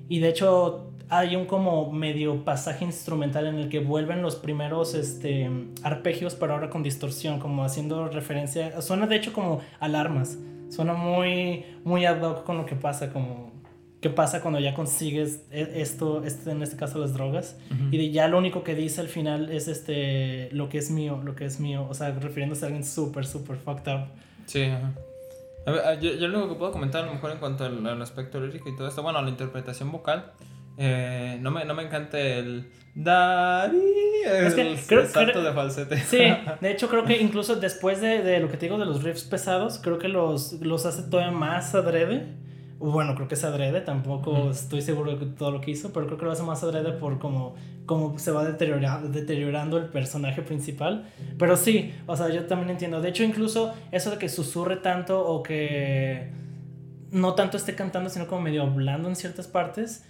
Y de hecho hay un como medio pasaje instrumental en el que vuelven los primeros este, arpegios, pero ahora con distorsión, como haciendo referencia. Suena de hecho como alarmas. Suena muy, muy ad hoc con lo que pasa, como qué pasa cuando ya consigues e- esto, este, en este caso las drogas. Ujú. Y de ya lo único que dice al final es este, lo que es mío, lo que es mío. O sea, refiriéndose a alguien súper, súper fucked up. Sí, ajá. A ver, ah, yo, yo lo único que puedo comentar a lo mejor en cuanto al, al aspecto lírico y todo esto, bueno, la interpretación vocal, eh, no, me, no me encanta el... Dari, el, Es que creo- salto creo- de falsete. Sí, (laughs) de hecho creo que incluso después de, de lo que te digo de los riffs pesados, creo que los, los hace todavía más adrede. Bueno, creo que es adrede, tampoco estoy seguro de todo lo que hizo, pero creo que lo hace más adrede por como, como se va deteriorando, deteriorando el personaje principal. Pero sí, o sea, yo también entiendo. De hecho, incluso eso de que susurre tanto o que no tanto esté cantando, sino como medio hablando en ciertas partes,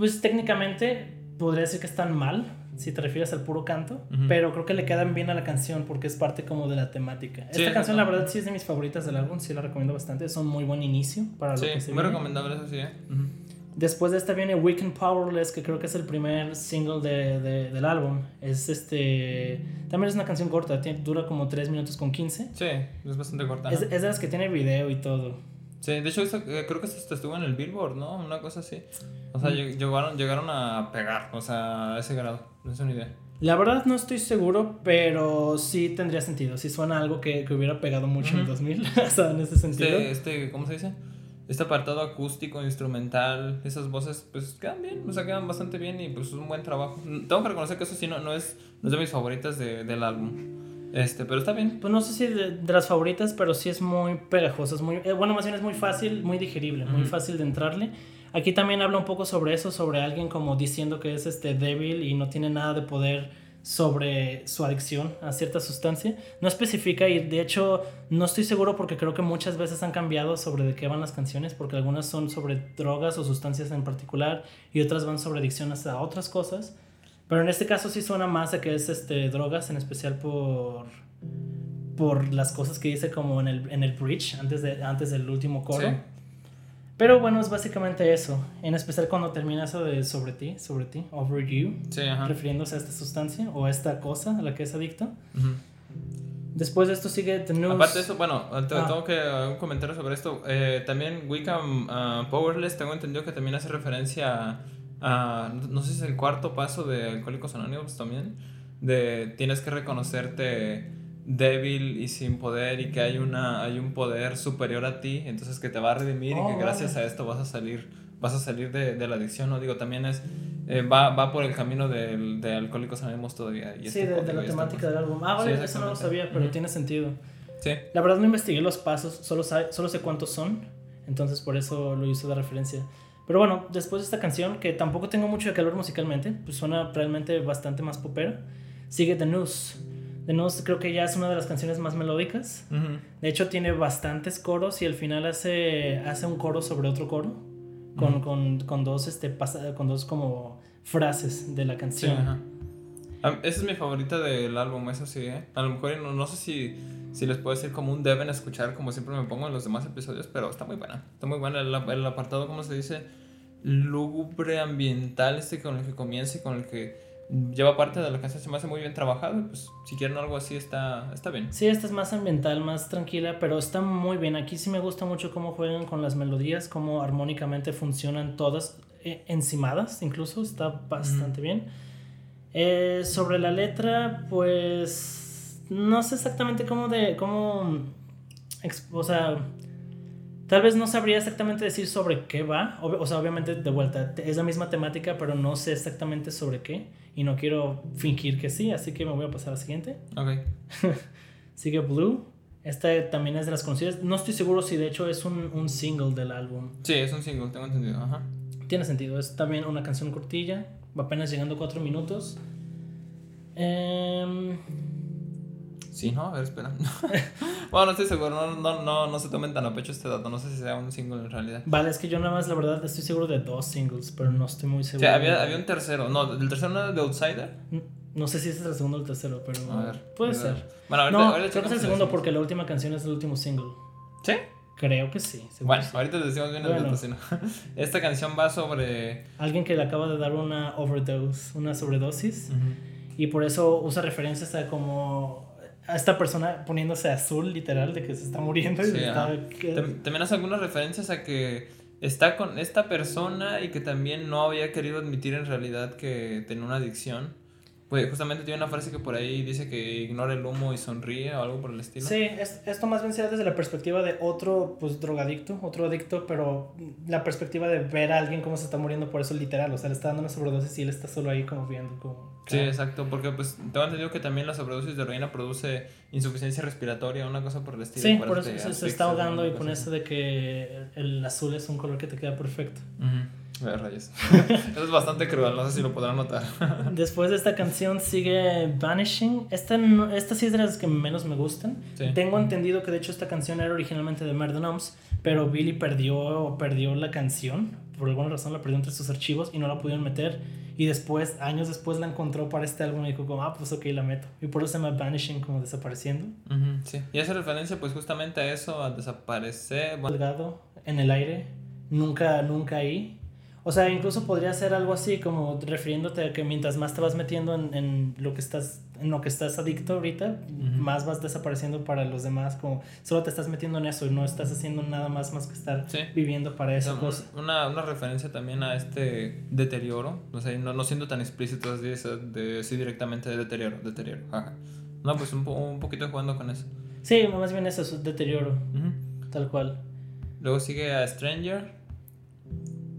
pues técnicamente podría decir que están mal, si te refieres al puro canto, pero creo que le quedan bien a la canción porque es parte como de la temática. Sí, Esta canción la verdad sí es de mis favoritas del álbum, sí la recomiendo bastante, es un muy buen inicio para Sí, lo que se muy viene. recomendable eso sí, ¿eh? Después de esta viene Weekend Powerless, que creo que es el primer single de, de- del álbum. Es este. También es una canción corta, tiene- dura como 3 minutos con 15. Sí, es bastante corta. Es, ajá. es de las que tiene video y todo. Sí, de hecho esta- eh, creo que esta estuvo en el Billboard, ¿no? Una cosa así. O sea, Mm. lleg- llegaron, llegaron a pegar, o sea, a ese grado. No es una idea. La verdad no estoy seguro, pero sí tendría sentido. Sí suena algo que, que hubiera pegado mucho en Ujú. 2000, (laughs) o sea, en ese sentido. Este, este, ¿cómo se dice? este apartado acústico, instrumental, esas voces, pues quedan bien, o sea, quedan bastante bien y pues es un buen trabajo. Tengo que reconocer que eso sí no, no, es, no es de mis favoritas de, del álbum. Este, pero está bien. Pues no sé si de, de las favoritas, pero sí es muy pegajosa, es muy, eh, bueno, más bien es muy fácil, muy digerible, muy fácil de entrarle. Aquí también habla un poco sobre eso, sobre alguien como diciendo que es este débil y no tiene nada de poder sobre su adicción a cierta sustancia. No especifica y de hecho no estoy seguro porque creo que muchas veces han cambiado sobre de qué van las canciones, porque algunas son sobre drogas o sustancias en particular y otras van sobre adicciones a otras cosas. Pero en este caso sí suena más de que es este, drogas, en especial por, por las cosas que dice como en el, en el bridge, antes, de, antes del último coro. Sí. Pero bueno, es básicamente eso. En especial cuando termina eso de sobre ti, sobre ti, over you, Sí, refiriéndose a esta sustancia o a esta cosa a la que es adicto. Ujú. Después de esto sigue The News. Aparte de eso, bueno, te- Ah. tengo que hacer un comentario sobre esto. Eh, también Wickham ah, Powerless, tengo entendido que también hace referencia a, no sé si es el cuarto paso de Alcohólicos Anónimos también, de tienes que reconocerte débil y sin poder y que hay, una, hay un poder superior a ti, entonces que te va a redimir y Oh, que gracias vale. a esto vas a salir, vas a salir de, de la adicción, ¿no? Digo, también es... eh, va, va por el camino del- de Alcohólicos Anónimos todavía. Y Sí, este de, de la temática del álbum. Ah, vale, Sí, eso no lo sabía, pero tiene sentido. Sí. La verdad no investigué los pasos, solo, solo sé cuántos son, entonces por eso lo hice de referencia. Pero bueno, después de esta canción, que tampoco tengo mucho de calor musicalmente, pues suena realmente bastante más popera, sigue The News. The News creo que ya es una de las canciones más melódicas. De hecho tiene bastantes coros y al final hace, hace un coro sobre otro coro, con, con, con dos, este, con dos como frases de la Sí, canción. ajá. Ah, Esa es mi favorita del álbum, eso sí, ¿eh? A lo mejor no, no sé si, si les puedo decir como un deben escuchar, como siempre me pongo en los demás episodios, pero está muy buena. Está muy buena el, el apartado, ¿cómo se dice? Lúgubre ambiental, este con el que comienza y con el que lleva parte de la canción, se me hace muy bien trabajado. Pues si quieren algo así, está, está bien. Sí, esta es más ambiental, más tranquila, pero está muy bien. Aquí sí me gusta mucho cómo juegan con las melodías, cómo armónicamente funcionan todas eh, encimadas, incluso está bastante bien. Eh, sobre la letra, pues no sé exactamente cómo de cómo o sea, tal vez no sabría exactamente decir sobre qué va. Ob- o sea, obviamente de vuelta es la misma temática, pero no sé exactamente sobre qué y no quiero fingir que sí, así que me voy a pasar a la siguiente. Ok. (laughs) Sigue Blue. Esta también es de las conocidas. No estoy seguro si de hecho es un, un single del álbum. Sí, es un single, tengo entendido. Ajá. Tiene sentido. Es también una canción cortilla. Va apenas llegando 4 minutos. Em, Sí, no, a ver, espera. (laughs) bueno, no estoy seguro, no, no, no, no se tomen tan a pecho este dato, no sé si sea un single en realidad. vale, es que yo nada más, la verdad, estoy seguro de dos singles, pero no estoy muy O seguro. sea, había, había un tercero, no, el tercero no era de Outsider. No sé si ese es el segundo o el tercero, pero A ver. puede a ver. ser. Bueno, ahorita, No, ahorita creo que es el segundo porque la última canción es el último single. ¿Sí? Creo que sí. Bueno, sí. ahorita les decimos bien Bueno. (laughs) Esta canción va sobre. Alguien que le acaba de dar una overdose, una sobredosis. Y por eso usa referencias a como a esta persona poniéndose azul, literal, de que se está muriendo. y Sí, está- que- Tam- También hace algunas referencias a que está con esta persona y que también no había querido admitir en realidad que tenía una adicción. Pues justamente tiene una frase que por ahí dice que ignora el humo y sonríe o algo por el estilo. Sí, es- esto más bien será desde la perspectiva de otro pues drogadicto, otro adicto, pero la perspectiva de ver a alguien cómo se está muriendo por eso literal, o sea, le está dando una sobredosis y él está solo ahí como viendo como... Sí, exacto, porque pues tengo entendido que también la sobredosis de heroína produce insuficiencia respiratoria, una cosa por el estilo. Sí, por eso te se, está ahogando y con eso de que el azul es un color que te queda perfecto. Ujú. (laughs) Ve, rayos. (laughs) Eso es bastante cruel, no sé si lo podrán notar. (laughs) Después de esta canción sigue Vanishing. Esta, no- esta sí es de las que menos me gustan. Sí. Tengo entendido que de hecho esta canción era originalmente de Murder Gnomes, pero Billy perdió, perdió la canción. Por alguna razón la perdió entre sus archivos y no la pudieron meter. Y después, años después, la encontró para este álbum y dijo como, ah, pues ok, la meto. Y por eso se llama Vanishing, como desapareciendo. Ujú, sí. Y hace referencia pues justamente a eso, a desaparecer. Bueno, Delgado, en el aire, nunca, nunca ahí. O sea, incluso podría ser algo así como refiriéndote a que mientras más te vas metiendo en, en lo que estás en lo que estás adicto ahorita, Ujú. más vas desapareciendo para los demás, como solo te estás metiendo en eso y no estás haciendo nada más más que estar Sí. viviendo para esa un- cosa. Una, una referencia también a este deterioro, o sea, no, no siendo tan explícito así, de directamente de deterioro, deterioro. Ajá. No, pues un, un poquito jugando con eso. Sí, más bien eso es deterioro, Ujú. tal cual. Luego sigue a Stranger.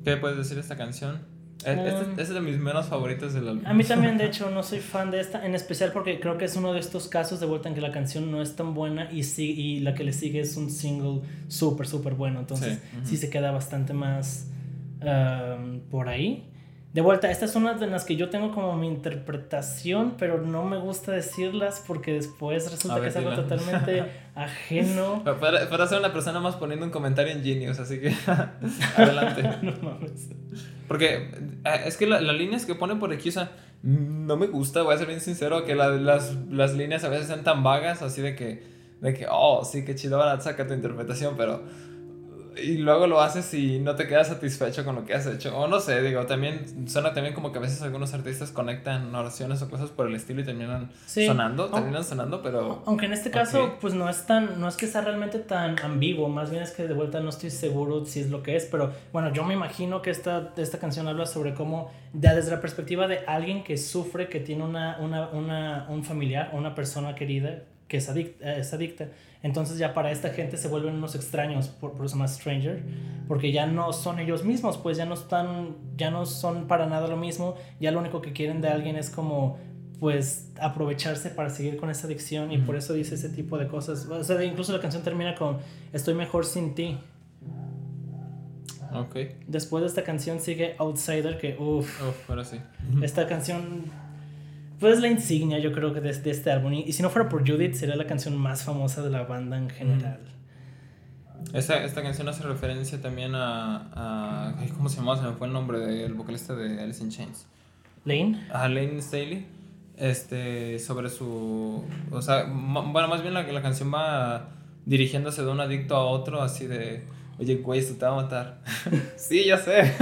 ¿Qué puedes decir de esta canción? Es, este, Um, este es de mis menos favoritos del álbum. A mí también, de (laughs) hecho, no soy fan de esta, en especial porque creo que es uno de estos casos de vuelta en que la canción no es tan buena y, sí, y la que le sigue es un single súper, súper bueno. Entonces, Sí, se queda bastante más um, por ahí. De vuelta, esta es una de las que yo tengo como mi interpretación, pero no me gusta decirlas porque después resulta ver, que es algo dila. totalmente (laughs) ajeno. Para, ser una persona más poniendo un comentario en Genius, así que (laughs) adelante. (laughs) no mames. Porque eh, es que la- las líneas que pone por aquí, o sea, no me gusta, voy a ser bien sincero, que la- las, las líneas a veces sean tan vagas, así de que, de que, oh, sí, qué chido, ahora saca tu interpretación, pero... Y luego lo haces y no te quedas satisfecho con lo que has hecho. O no sé, digo, también suena también como que a veces algunos artistas conectan oraciones o cosas por el estilo y terminan Sí. sonando, terminan sonando, pero... Aunque en este caso, Ok. pues no es tan, no es que sea realmente tan ambiguo, más bien es que de vuelta no estoy seguro si es lo que es, pero bueno, yo me imagino que esta, esta canción habla sobre cómo, ya desde la perspectiva de alguien que sufre, que tiene una, una, una, un familiar una persona querida que es adicta, es adicta. Entonces ya para esta gente se vuelven unos extraños, por, por eso llama stranger, porque ya no son ellos mismos, pues ya no están, ya no son para nada lo mismo, ya lo único que quieren de alguien es como pues aprovecharse para seguir con esa adicción y por eso dice ese tipo de cosas. O sea, incluso la canción termina con Estoy mejor sin ti. Ok. Después de esta canción sigue Outsider, que uff, Uf, ahora sí. esta canción pues la insignia yo creo que de, de este álbum. Y, y si no fuera por Judith sería la canción más famosa de la banda en general. Esta, esta canción hace referencia también a, a- ¿Cómo se llamaba? Se me fue el nombre del vocalista de Alice in Chains. Lane. A Lane Staley. Este, sobre su... O sea, bueno, más bien la, la canción va dirigiéndose de un adicto a otro, así de... Oye, güey, esto te va a matar. (laughs) (laughs) sí, ya sé.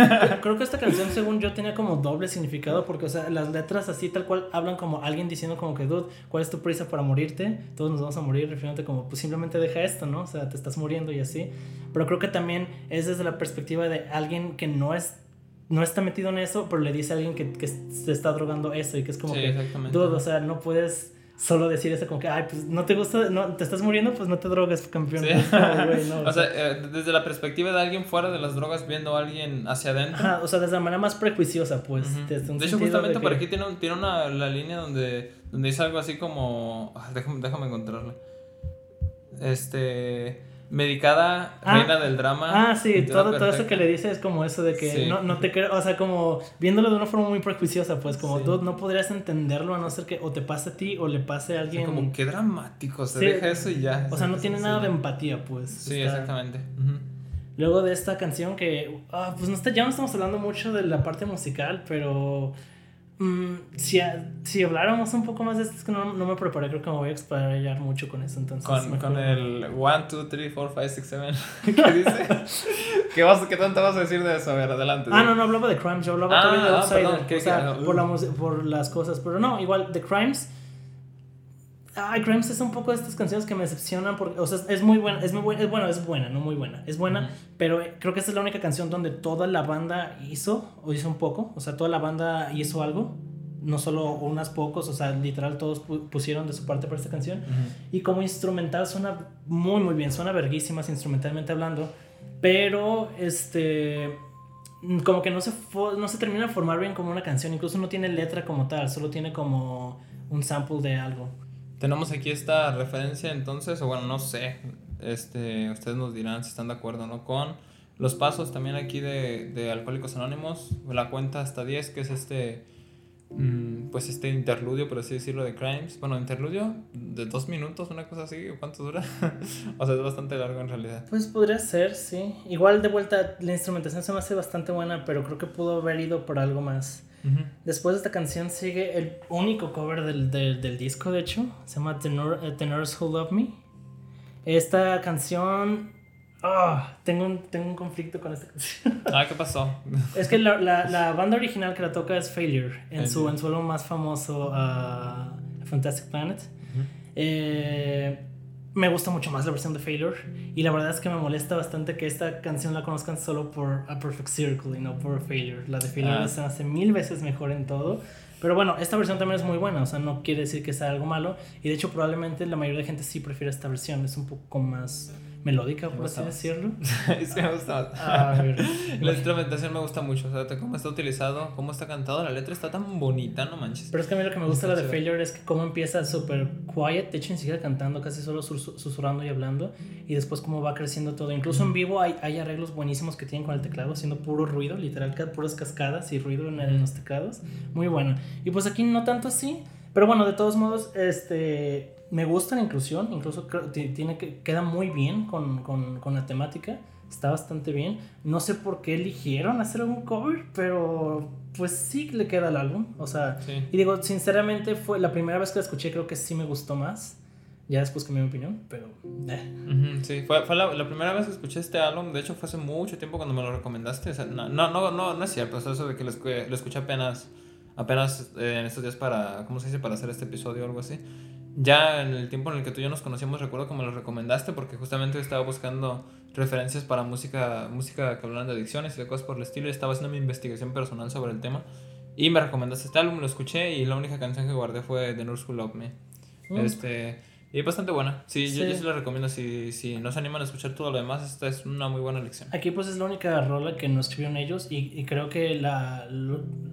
Creo que esta canción, según yo, tenía como doble significado porque, o sea, las letras así tal cual hablan como alguien diciendo como que, dude, ¿cuál es tu prisa para morirte? Todos nos vamos a morir, refiriéndote como, pues simplemente deja esto, ¿no? O sea, te estás muriendo y así. Pero creo que también es desde la perspectiva de alguien que no es no está metido en eso, pero le dice a alguien que, que se está drogando eso y que es como Sí, que, dude, o sea, no puedes solo decir eso como que, ay, pues no te gusta, no, te estás muriendo, pues no te drogues, campeón. Sí. No, (laughs) güey, no, o sea, eh, desde la perspectiva de alguien fuera de las drogas, viendo a alguien hacia adentro. Ajá, o sea, desde la manera más prejuiciosa, pues. Ujú. desde un De hecho, justamente de por aquí tiene, un- tiene una, la línea donde, donde dice algo así como. ah, Déjame, déjame encontrarla. Este. Medicada, Ah. reina del drama. Ah, sí, todo, todo eso que le dice es como eso de que Sí. no, no te creo, o sea, como viéndolo de una forma muy prejuiciosa, pues como Sí. tú no podrías entenderlo a no ser que o te pase a ti o le pase a alguien. como qué dramático, se Sí. deja eso y ya. o sea, no tiene nada de empatía, pues. Sí, Está- exactamente. Luego de esta canción que, ah, pues no está, ya no estamos hablando mucho de la parte musical, pero mm, si, a- si habláramos un poco más de esto, es que no, no me preparé, creo que me voy a explayar mucho con eso, entonces. Con, con el 1, 2, 3, 4, 5, 6, 7. ¿Qué dice? (laughs) ¿Qué, vas, ¿Qué tanto vas a decir de eso? A ver, adelante. Ah, no, no hablaba de Crimes, yo hablaba también de Outsider. perdón, ¿qué- o sea, qué? por, la mus- por las cosas. Pero no, igual, The Crimes. Ay, Crimes es un poco de estas canciones que me decepcionan porque, o sea, es muy buena, es muy buena, es, bueno, es buena, no muy buena, es buena, Ujú. pero eh, creo que esta es la única canción donde toda la banda hizo, o hizo un poco, o sea, toda la banda hizo algo, no solo unas pocos, o sea, literal todos pu- pusieron de su parte para esta canción. Ujú. Y como instrumental suena muy, muy bien. Suena verguísimas instrumentalmente hablando. Pero, este. Como que no se, no se termina de formar bien como una canción. Incluso no tiene letra como tal. Solo tiene como un sample de algo. Tenemos aquí esta referencia entonces, o bueno, no sé, este, ustedes nos dirán si están de acuerdo o no con los pasos también aquí de, de Alcohólicos Anónimos, la cuenta hasta 10, que es este, mm, pues este interludio, por así decirlo, de Crimes. Bueno, interludio de dos minutos, una cosa así, ¿o ¿cuánto dura? (laughs) o sea, es bastante largo en realidad. Pues podría ser, sí. Igual de vuelta, la instrumentación se me hace bastante buena. Pero creo que pudo haber ido por algo más. Después de esta canción sigue el único cover del, del, del disco, de hecho. Se llama The, Nur- eh, The Nurse Who Loved Me. Esta canción... ah, tengo, un, tengo un conflicto con esta canción. (laughs) Ah, ¿qué pasó? es que la, la, la banda original que la toca es Failure. En su, en su álbum más famoso, ah, Fantastic Planet. Eh, me gusta mucho más la versión de Failure. Y la verdad es que me molesta bastante que esta canción la conozcan solo por A Perfect Circle y no por Failure. La de Failure Ah. se hace mil veces mejor en todo. Pero bueno, esta versión también es muy buena. O sea, no quiere decir que sea algo malo. Y de hecho, probablemente la mayoría de gente sí prefiere esta versión. Es un poco más melódica, por así decirlo. (laughs) sí, me gusta ah, (laughs) la instrumentación me gusta mucho, o sea, cómo está utilizado, cómo está cantado, la letra está tan bonita, no manches. Pero es que a mí lo que me gusta de la de Failure es que cómo empieza súper quiet, de hecho ni siquiera cantando, casi solo susurrando y hablando, y después cómo va creciendo todo. Incluso en vivo hay, hay arreglos buenísimos que tienen con el teclado, haciendo puro ruido, literal, puras cascadas y ruido en, en los teclados. Muy bueno. Y pues aquí no tanto así, pero bueno, de todos modos, este me gusta la inclusión, incluso tiene que, queda muy bien con, con, con, la temática, está bastante bien. No sé por qué eligieron hacer un cover, pero pues sí le queda al álbum, o sea, y digo, sinceramente fue la primera vez que la escuché, creo que sí me gustó más. Ya después cambié mi opinión, pero... Eh. sí, fue, fue la, la, primera vez que escuché este álbum, de hecho fue hace mucho tiempo cuando me lo recomendaste, no, no, no, no, no es cierto, eso de que lo, lo escuché apenas, apenas eh, en estos días para, ¿cómo se dice?, para hacer este episodio o algo así ya en el tiempo en el que tú y yo nos conocíamos, recuerdo que me lo recomendaste porque justamente estaba buscando referencias para música, música que hablan de adicciones y de cosas por el estilo y estaba haciendo mi investigación personal sobre el tema. Y me recomendaste este álbum, lo escuché y la única canción que guardé fue The Nurse Who Love Me. Mm. Este, y es bastante buena. Sí, Yo, yo, sí la recomiendo. Si, si no se animan a escuchar todo lo demás, esta es una muy buena elección. Aquí pues es la única rola que no escribieron ellos y, y creo que la,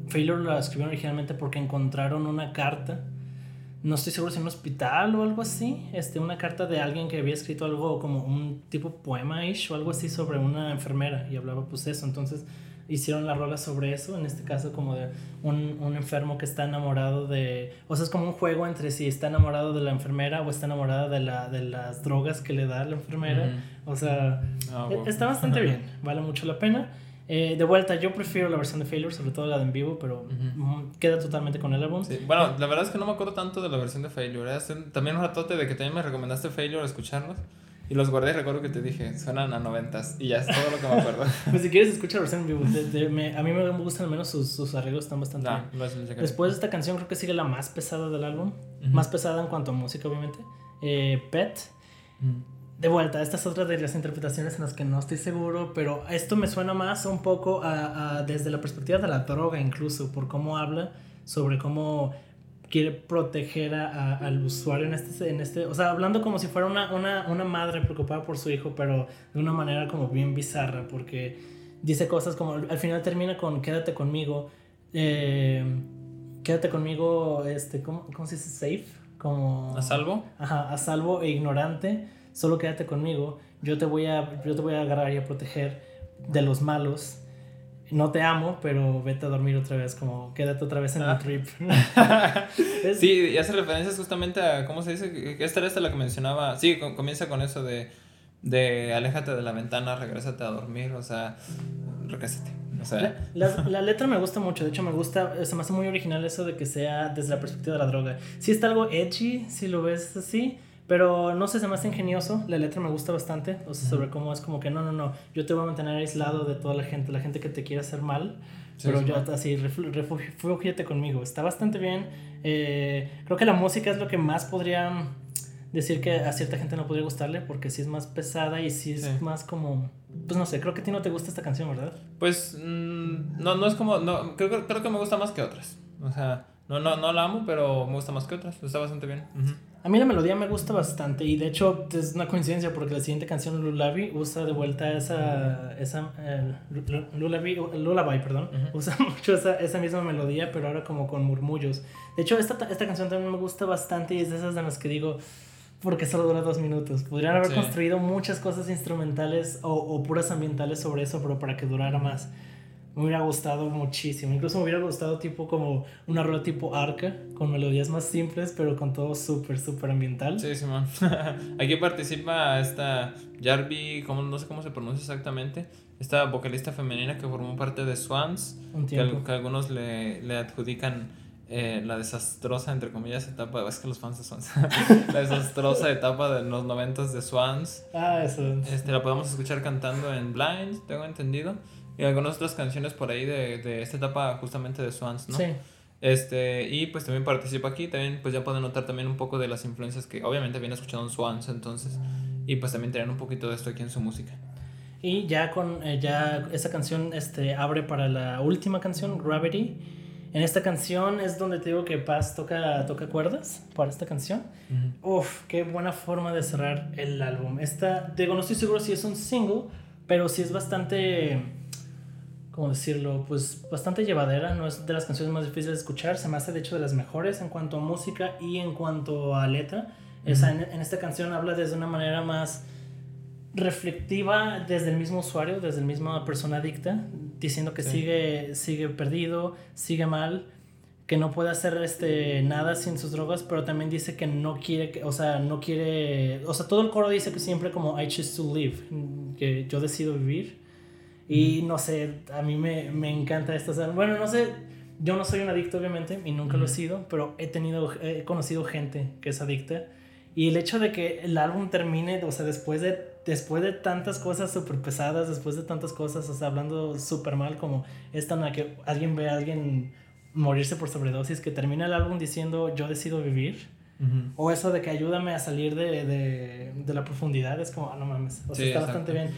Failure la escribieron originalmente porque encontraron una carta no estoy seguro si en un hospital o algo así, este, una carta de alguien que había escrito algo como un tipo poema-ish o algo así sobre una enfermera y hablaba pues eso, entonces hicieron la rola sobre eso, en este caso como de un, un, enfermo que está enamorado de, o sea, es como un juego entre si está enamorado de la enfermera o está enamorado de, la, de las drogas que le da la enfermera, o sea, ah, está bastante bien, vale mucho la pena. Eh, de vuelta, yo prefiero la versión de Failure, sobre todo la de en vivo, pero queda totalmente con el álbum. Bueno, la verdad es que no me acuerdo tanto de la versión de Failure. ¿eh? También un ratote de que también me recomendaste Failure escucharlos. Y los guardé y recuerdo que te dije, suenan a noventas. Y ya es todo lo que me acuerdo. (laughs) pues si quieres escuchar la versión en vivo. a mí me gustan al menos sus, sus arreglos, están bastante bien. Después de esta canción creo que sigue la más pesada del álbum. Más pesada en cuanto a música, obviamente. Eh, Pet de vuelta, esta es otra de las interpretaciones en las que no estoy seguro, pero esto me suena más un poco a, desde la perspectiva de la droga incluso, por cómo habla sobre cómo quiere proteger a, al usuario en este, en este, o sea, hablando como si fuera una, una, una, madre preocupada por su hijo, pero de una manera como bien bizarra, porque dice cosas como, al final termina con quédate conmigo, eh, quédate conmigo, este, ¿cómo, ¿cómo se dice? Safe, como... A salvo. Ajá, a salvo e ignorante solo quédate conmigo, yo te voy a, yo te voy a agarrar y a proteger de los malos. No te amo, pero vete a dormir otra vez, como quédate otra vez en el ah. trip. (laughs) (laughs) sí, y hace referencias justamente a, ¿cómo se dice? Esta era esta la que mencionaba, sí, comienza con eso de, de aléjate de la ventana, regrésate a dormir, o sea, regrésate. O sea. La, la, letra me gusta mucho, de hecho me gusta, se me hace muy original eso de que sea desde la perspectiva de la droga. Sí está algo edgy, si lo ves así, pero no sé, se me hace ingenioso. La letra me gusta bastante. O sea, sobre cómo es como que no, no, no. Yo te voy a mantener aislado de toda la gente, la gente que te quiere hacer mal. pero yo así, refúgiate conmigo. Está bastante bien. Eh, creo que la música es lo que más podría decir que a cierta gente no podría gustarle. Porque sí es más pesada y sí es más como. Pues no sé, creo que a ti no te gusta esta canción, ¿verdad? Pues mm, no, no es como. No, creo, creo que me gusta más que otras. O sea, no, no, no la amo, pero me gusta más que otras. Está bastante bien. A mí la melodía me gusta bastante y de hecho es una coincidencia porque la siguiente canción Lullaby usa de vuelta esa, esa eh, Lullaby, Lullaby, perdón, usa (laughs) mucho esa, esa, misma melodía pero ahora como con murmullos. De hecho esta, esta canción también me gusta bastante y es de esas de las que digo porque solo dura dos minutos. Podrían haber construido muchas cosas instrumentales o, o puras ambientales sobre eso pero para que durara más me hubiera gustado muchísimo. Incluso me hubiera gustado tipo como una rueda tipo arca, con melodías más simples, pero con todo súper, súper ambiental. Sí, Simón. (laughs) Aquí participa esta Jarvi, como, no sé cómo se pronuncia exactamente, esta vocalista femenina que formó parte de Swans, que, algunos le, le adjudican eh, la desastrosa, entre comillas, etapa, es que los fans de Swans, (laughs) la desastrosa etapa de los noventas de Swans. Ah, eso. Este, la podemos escuchar cantando en Blind, tengo entendido y algunas otras canciones por ahí de, de esta etapa justamente de Swans, ¿no? Sí. Este, y pues también participa aquí, también pues ya pueden notar también un poco de las influencias que obviamente viene escuchando en Swans entonces, y pues también tienen un poquito de esto aquí en su música. Y ya con, eh, ya esa canción este, abre para la última canción, Gravity, En esta canción es donde te digo que Paz toca, toca cuerdas para esta canción. Uf, qué buena forma de cerrar el álbum. Esta, digo, no estoy seguro si es un single, pero sí es bastante, ¿cómo decirlo? Pues bastante llevadera. No es de las canciones más difíciles de escuchar. Se me hace de hecho de las mejores en cuanto a música y en cuanto a letra. Esa, en, en esta canción habla desde una manera más reflectiva desde el mismo usuario, desde el mismo persona adicta, diciendo que sigue, sigue perdido, sigue mal, que no puede hacer este, nada sin sus drogas, pero también dice que no quiere, que, o sea, no quiere, o sea, todo el coro dice que siempre como I choose to live, que yo decido vivir. Y no sé, a mí me, me encanta esto. bueno, no sé, yo no soy un adicto obviamente y nunca lo he sido, pero he tenido, he conocido gente que es adicta. Y el hecho de que el álbum termine, o sea, después de después de tantas cosas súper pesadas, después de tantas cosas, o sea, hablando súper mal, como esta en la que alguien ve a alguien morirse por sobredosis, que termina el álbum diciendo yo decido vivir. O eso de que ayúdame a salir de, de, de la profundidad, es como, ah, no mames, o sea, está bastante bien.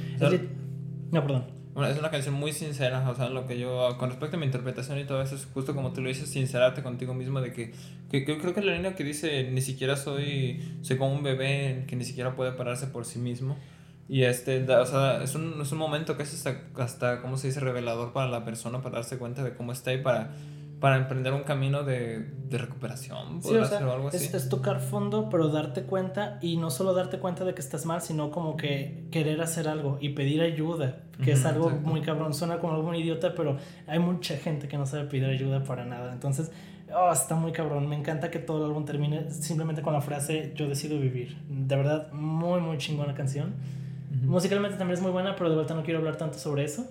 No, perdón. Bueno, es una canción muy sincera, o sea, lo que yo, con respecto a mi interpretación y todo eso, es justo como tú lo dices, sincerarte contigo mismo de que, que, que creo que la línea que dice, ni siquiera soy, soy como un bebé que ni siquiera puede pararse por sí mismo. Y este, o sea, es un, es un momento que es hasta, hasta, ¿cómo se dice?, revelador para la persona, para darse cuenta de cómo está y para, para emprender un camino de, de recuperación. Sí, o sea, algo así? Es, tocar fondo, pero darte cuenta y no solo darte cuenta de que estás mal, sino como que querer hacer algo y pedir ayuda, que es algo muy cabrón. Suena como algo muy idiota, pero hay mucha gente que no sabe pedir ayuda para nada. Entonces, oh, está muy cabrón. Me encanta que todo el álbum termine simplemente con la frase yo decido vivir. De verdad, muy, muy chingona canción. Musicalmente también es muy buena, pero de vuelta no quiero hablar tanto sobre eso.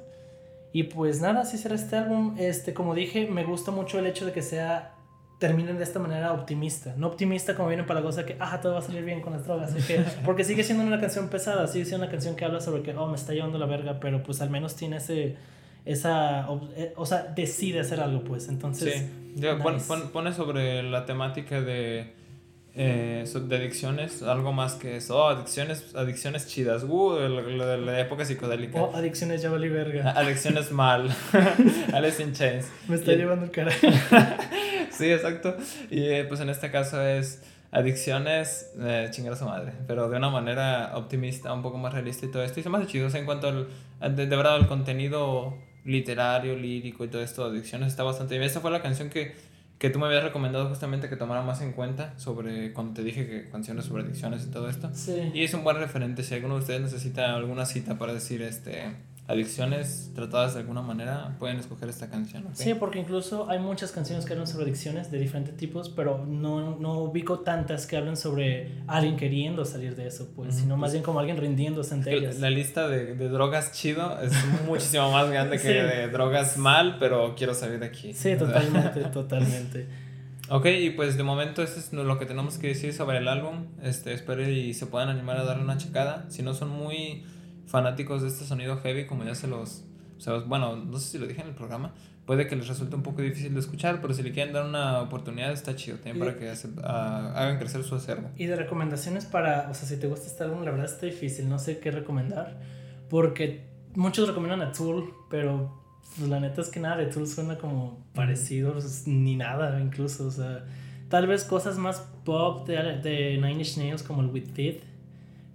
Y pues nada, así será este álbum. Este, como dije, me gusta mucho el hecho de que sea terminen de esta manera optimista. No optimista como viene para la cosa que, ah, todo va a salir bien con las drogas. (laughs) porque sigue siendo una canción pesada, sigue siendo una canción que habla sobre que, oh, me está llevando la verga, pero pues al menos tiene ese, esa, eh, o sea, decide hacer algo, pues. Entonces... Sí, pone sobre la temática de eh, de adicciones, algo más que eso. Oh, adicciones, adicciones chidas. Uh, de la, época psicodélica. Oh, adicciones ya vale verga. Adicciones mal. (laughs) Alice in Chains. Me está llevando el carajo. (laughs) sí, exacto. Y eh, pues en este caso es adicciones, eh, chingar a su madre, pero de una manera optimista, un poco más realista y todo esto. Y se me hace chido, en cuanto al, de, de, verdad, el contenido literario, lírico y todo esto, adicciones, está bastante bien. Esa fue la canción que que tú me habías recomendado justamente que tomara más en cuenta sobre cuando te dije que canciones sobre adicciones y todo esto. Sí. Y es un buen referente. Si alguno de ustedes necesita alguna cita para decir este adicciones tratadas de alguna manera, pueden escoger esta canción. Sí, porque incluso hay muchas canciones que hablan sobre adicciones de diferentes tipos, pero no, no ubico tantas que hablen sobre alguien queriendo salir de eso, pues, sino más bien como alguien rindiéndose ante ellas. La lista de, de drogas chido es muchísimo más grande que (laughs) de drogas mal, pero quiero salir de aquí. Sí, totalmente, (laughs) totalmente. Ok, y pues de momento eso es lo que tenemos que decir sobre el álbum. Este, espero y se puedan animar a darle una checada. Si no son muy fanáticos de este sonido heavy, como ya se los, bueno, no sé si lo dije en el programa, puede que les resulte un poco difícil de escuchar, pero si le quieren dar una oportunidad está chido también para que ah, hagan crecer su acervo. Y de recomendaciones para, o sea, si te gusta este álbum, la verdad está difícil, no sé qué recomendar, porque muchos recomiendan a Tool, pero pues, la neta es que nada de Tool suena como parecido, ni nada incluso, o sea, tal vez cosas más pop de, de Nine Inch Nails como el With Teeth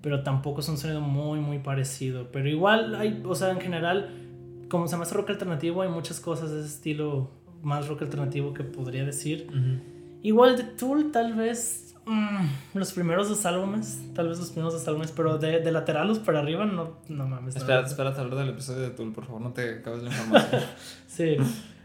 pero tampoco es un sonido muy, muy parecido. Pero igual hay, o sea, en general, como se llama rock alternativo, hay muchas cosas de ese estilo más rock alternativo que podría decir. Igual de Tool, tal vez mm, los primeros dos álbumes, tal vez los primeros dos álbumes, pero de, de laterales para arriba, no, no mames. Espera, espera, hablar del episodio de Tool, por favor, no te acabes la información. (laughs) sí.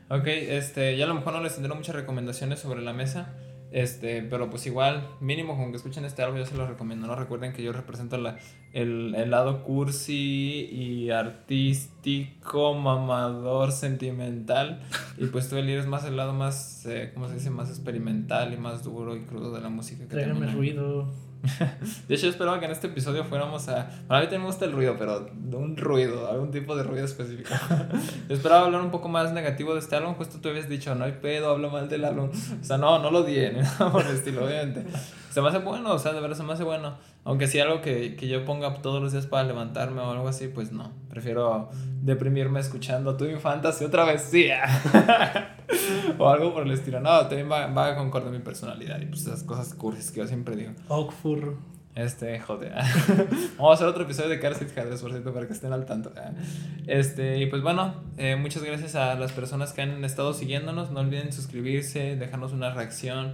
Ok, este, ya a lo mejor no les tendré muchas recomendaciones sobre la mesa. Este, pero pues igual, mínimo con que escuchen este álbum yo se lo recomiendo. No recuerden que yo represento la, el, el lado cursi y artístico, mamador, sentimental. Y pues tú eres más el lado más, eh, ¿cómo se dice? Más experimental y más duro y crudo de la música. Que ruido. (laughs) De hecho, yo esperaba que en este episodio fuéramos a. Para mí también me gusta el ruido, pero un ruido, algún tipo de ruido específico. (laughs) yo esperaba hablar un poco más negativo de este álbum. Justo tú habías dicho, no hay pedo, hablo mal del álbum. O sea, no, no lo di, ni nada por el estilo, obviamente. Se me hace bueno, o sea, de verdad se me hace bueno. Aunque si algo que, que yo ponga todos los días para levantarme o algo así, pues no. Prefiero deprimirme escuchando tu Fantasy otra vez, sí. (laughs) o algo por el estilo. No, también va, va a concordar mi personalidad y pues esas cosas cursis que yo siempre digo. Ogfur. Este, joder. (laughs) Vamos a hacer otro episodio de Car Seat por cierto, para que estén al tanto. Este, y pues bueno, eh, muchas gracias a las personas que han estado siguiéndonos. No olviden suscribirse, dejarnos una reacción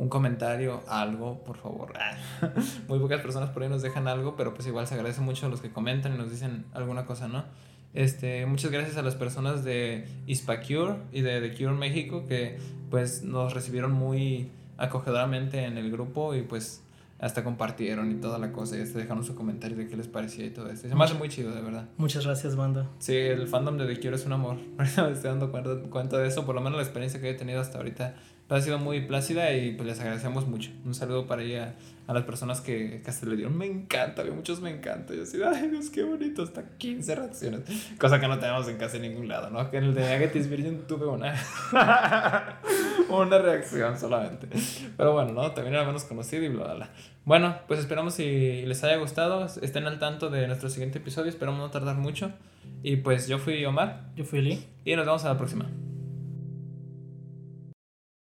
un comentario, algo, por favor. (laughs) Muy pocas personas por ahí nos dejan algo, pero pues igual se agradece mucho a los que comentan y nos dicen alguna cosa, ¿no? Este, muchas gracias a las personas de Hispacure y de The Cure México que pues nos recibieron muy acogedoramente en el grupo y pues hasta compartieron y toda la cosa y hasta dejaron su comentario de qué les parecía y todo esto. Se me hace muy chido, de verdad. Muchas gracias, banda. Sí, el fandom de The Cure es un amor. (laughs) Ahorita me estoy dando cuenta, cuenta de eso, por lo menos la experiencia que he tenido hasta ahorita ha sido muy plácida y pues les agradecemos mucho. Un saludo para ella, a las personas que, que hasta le dieron me encanta, que muchos me encanta. Yo así, ay Dios, qué bonito, hasta 15 reacciones. Cosa que no tenemos en casi ningún lado, ¿no? Que en el de Agatis Virgin tuve una. (laughs) una reacción solamente. Pero bueno, ¿no? También era menos conocido y bla, bla, bla. Bueno, pues esperamos si les haya gustado. Estén al tanto de nuestro siguiente episodio. Esperamos no tardar mucho. Y pues yo fui Omar. Yo fui Lee. Y nos vemos a la próxima.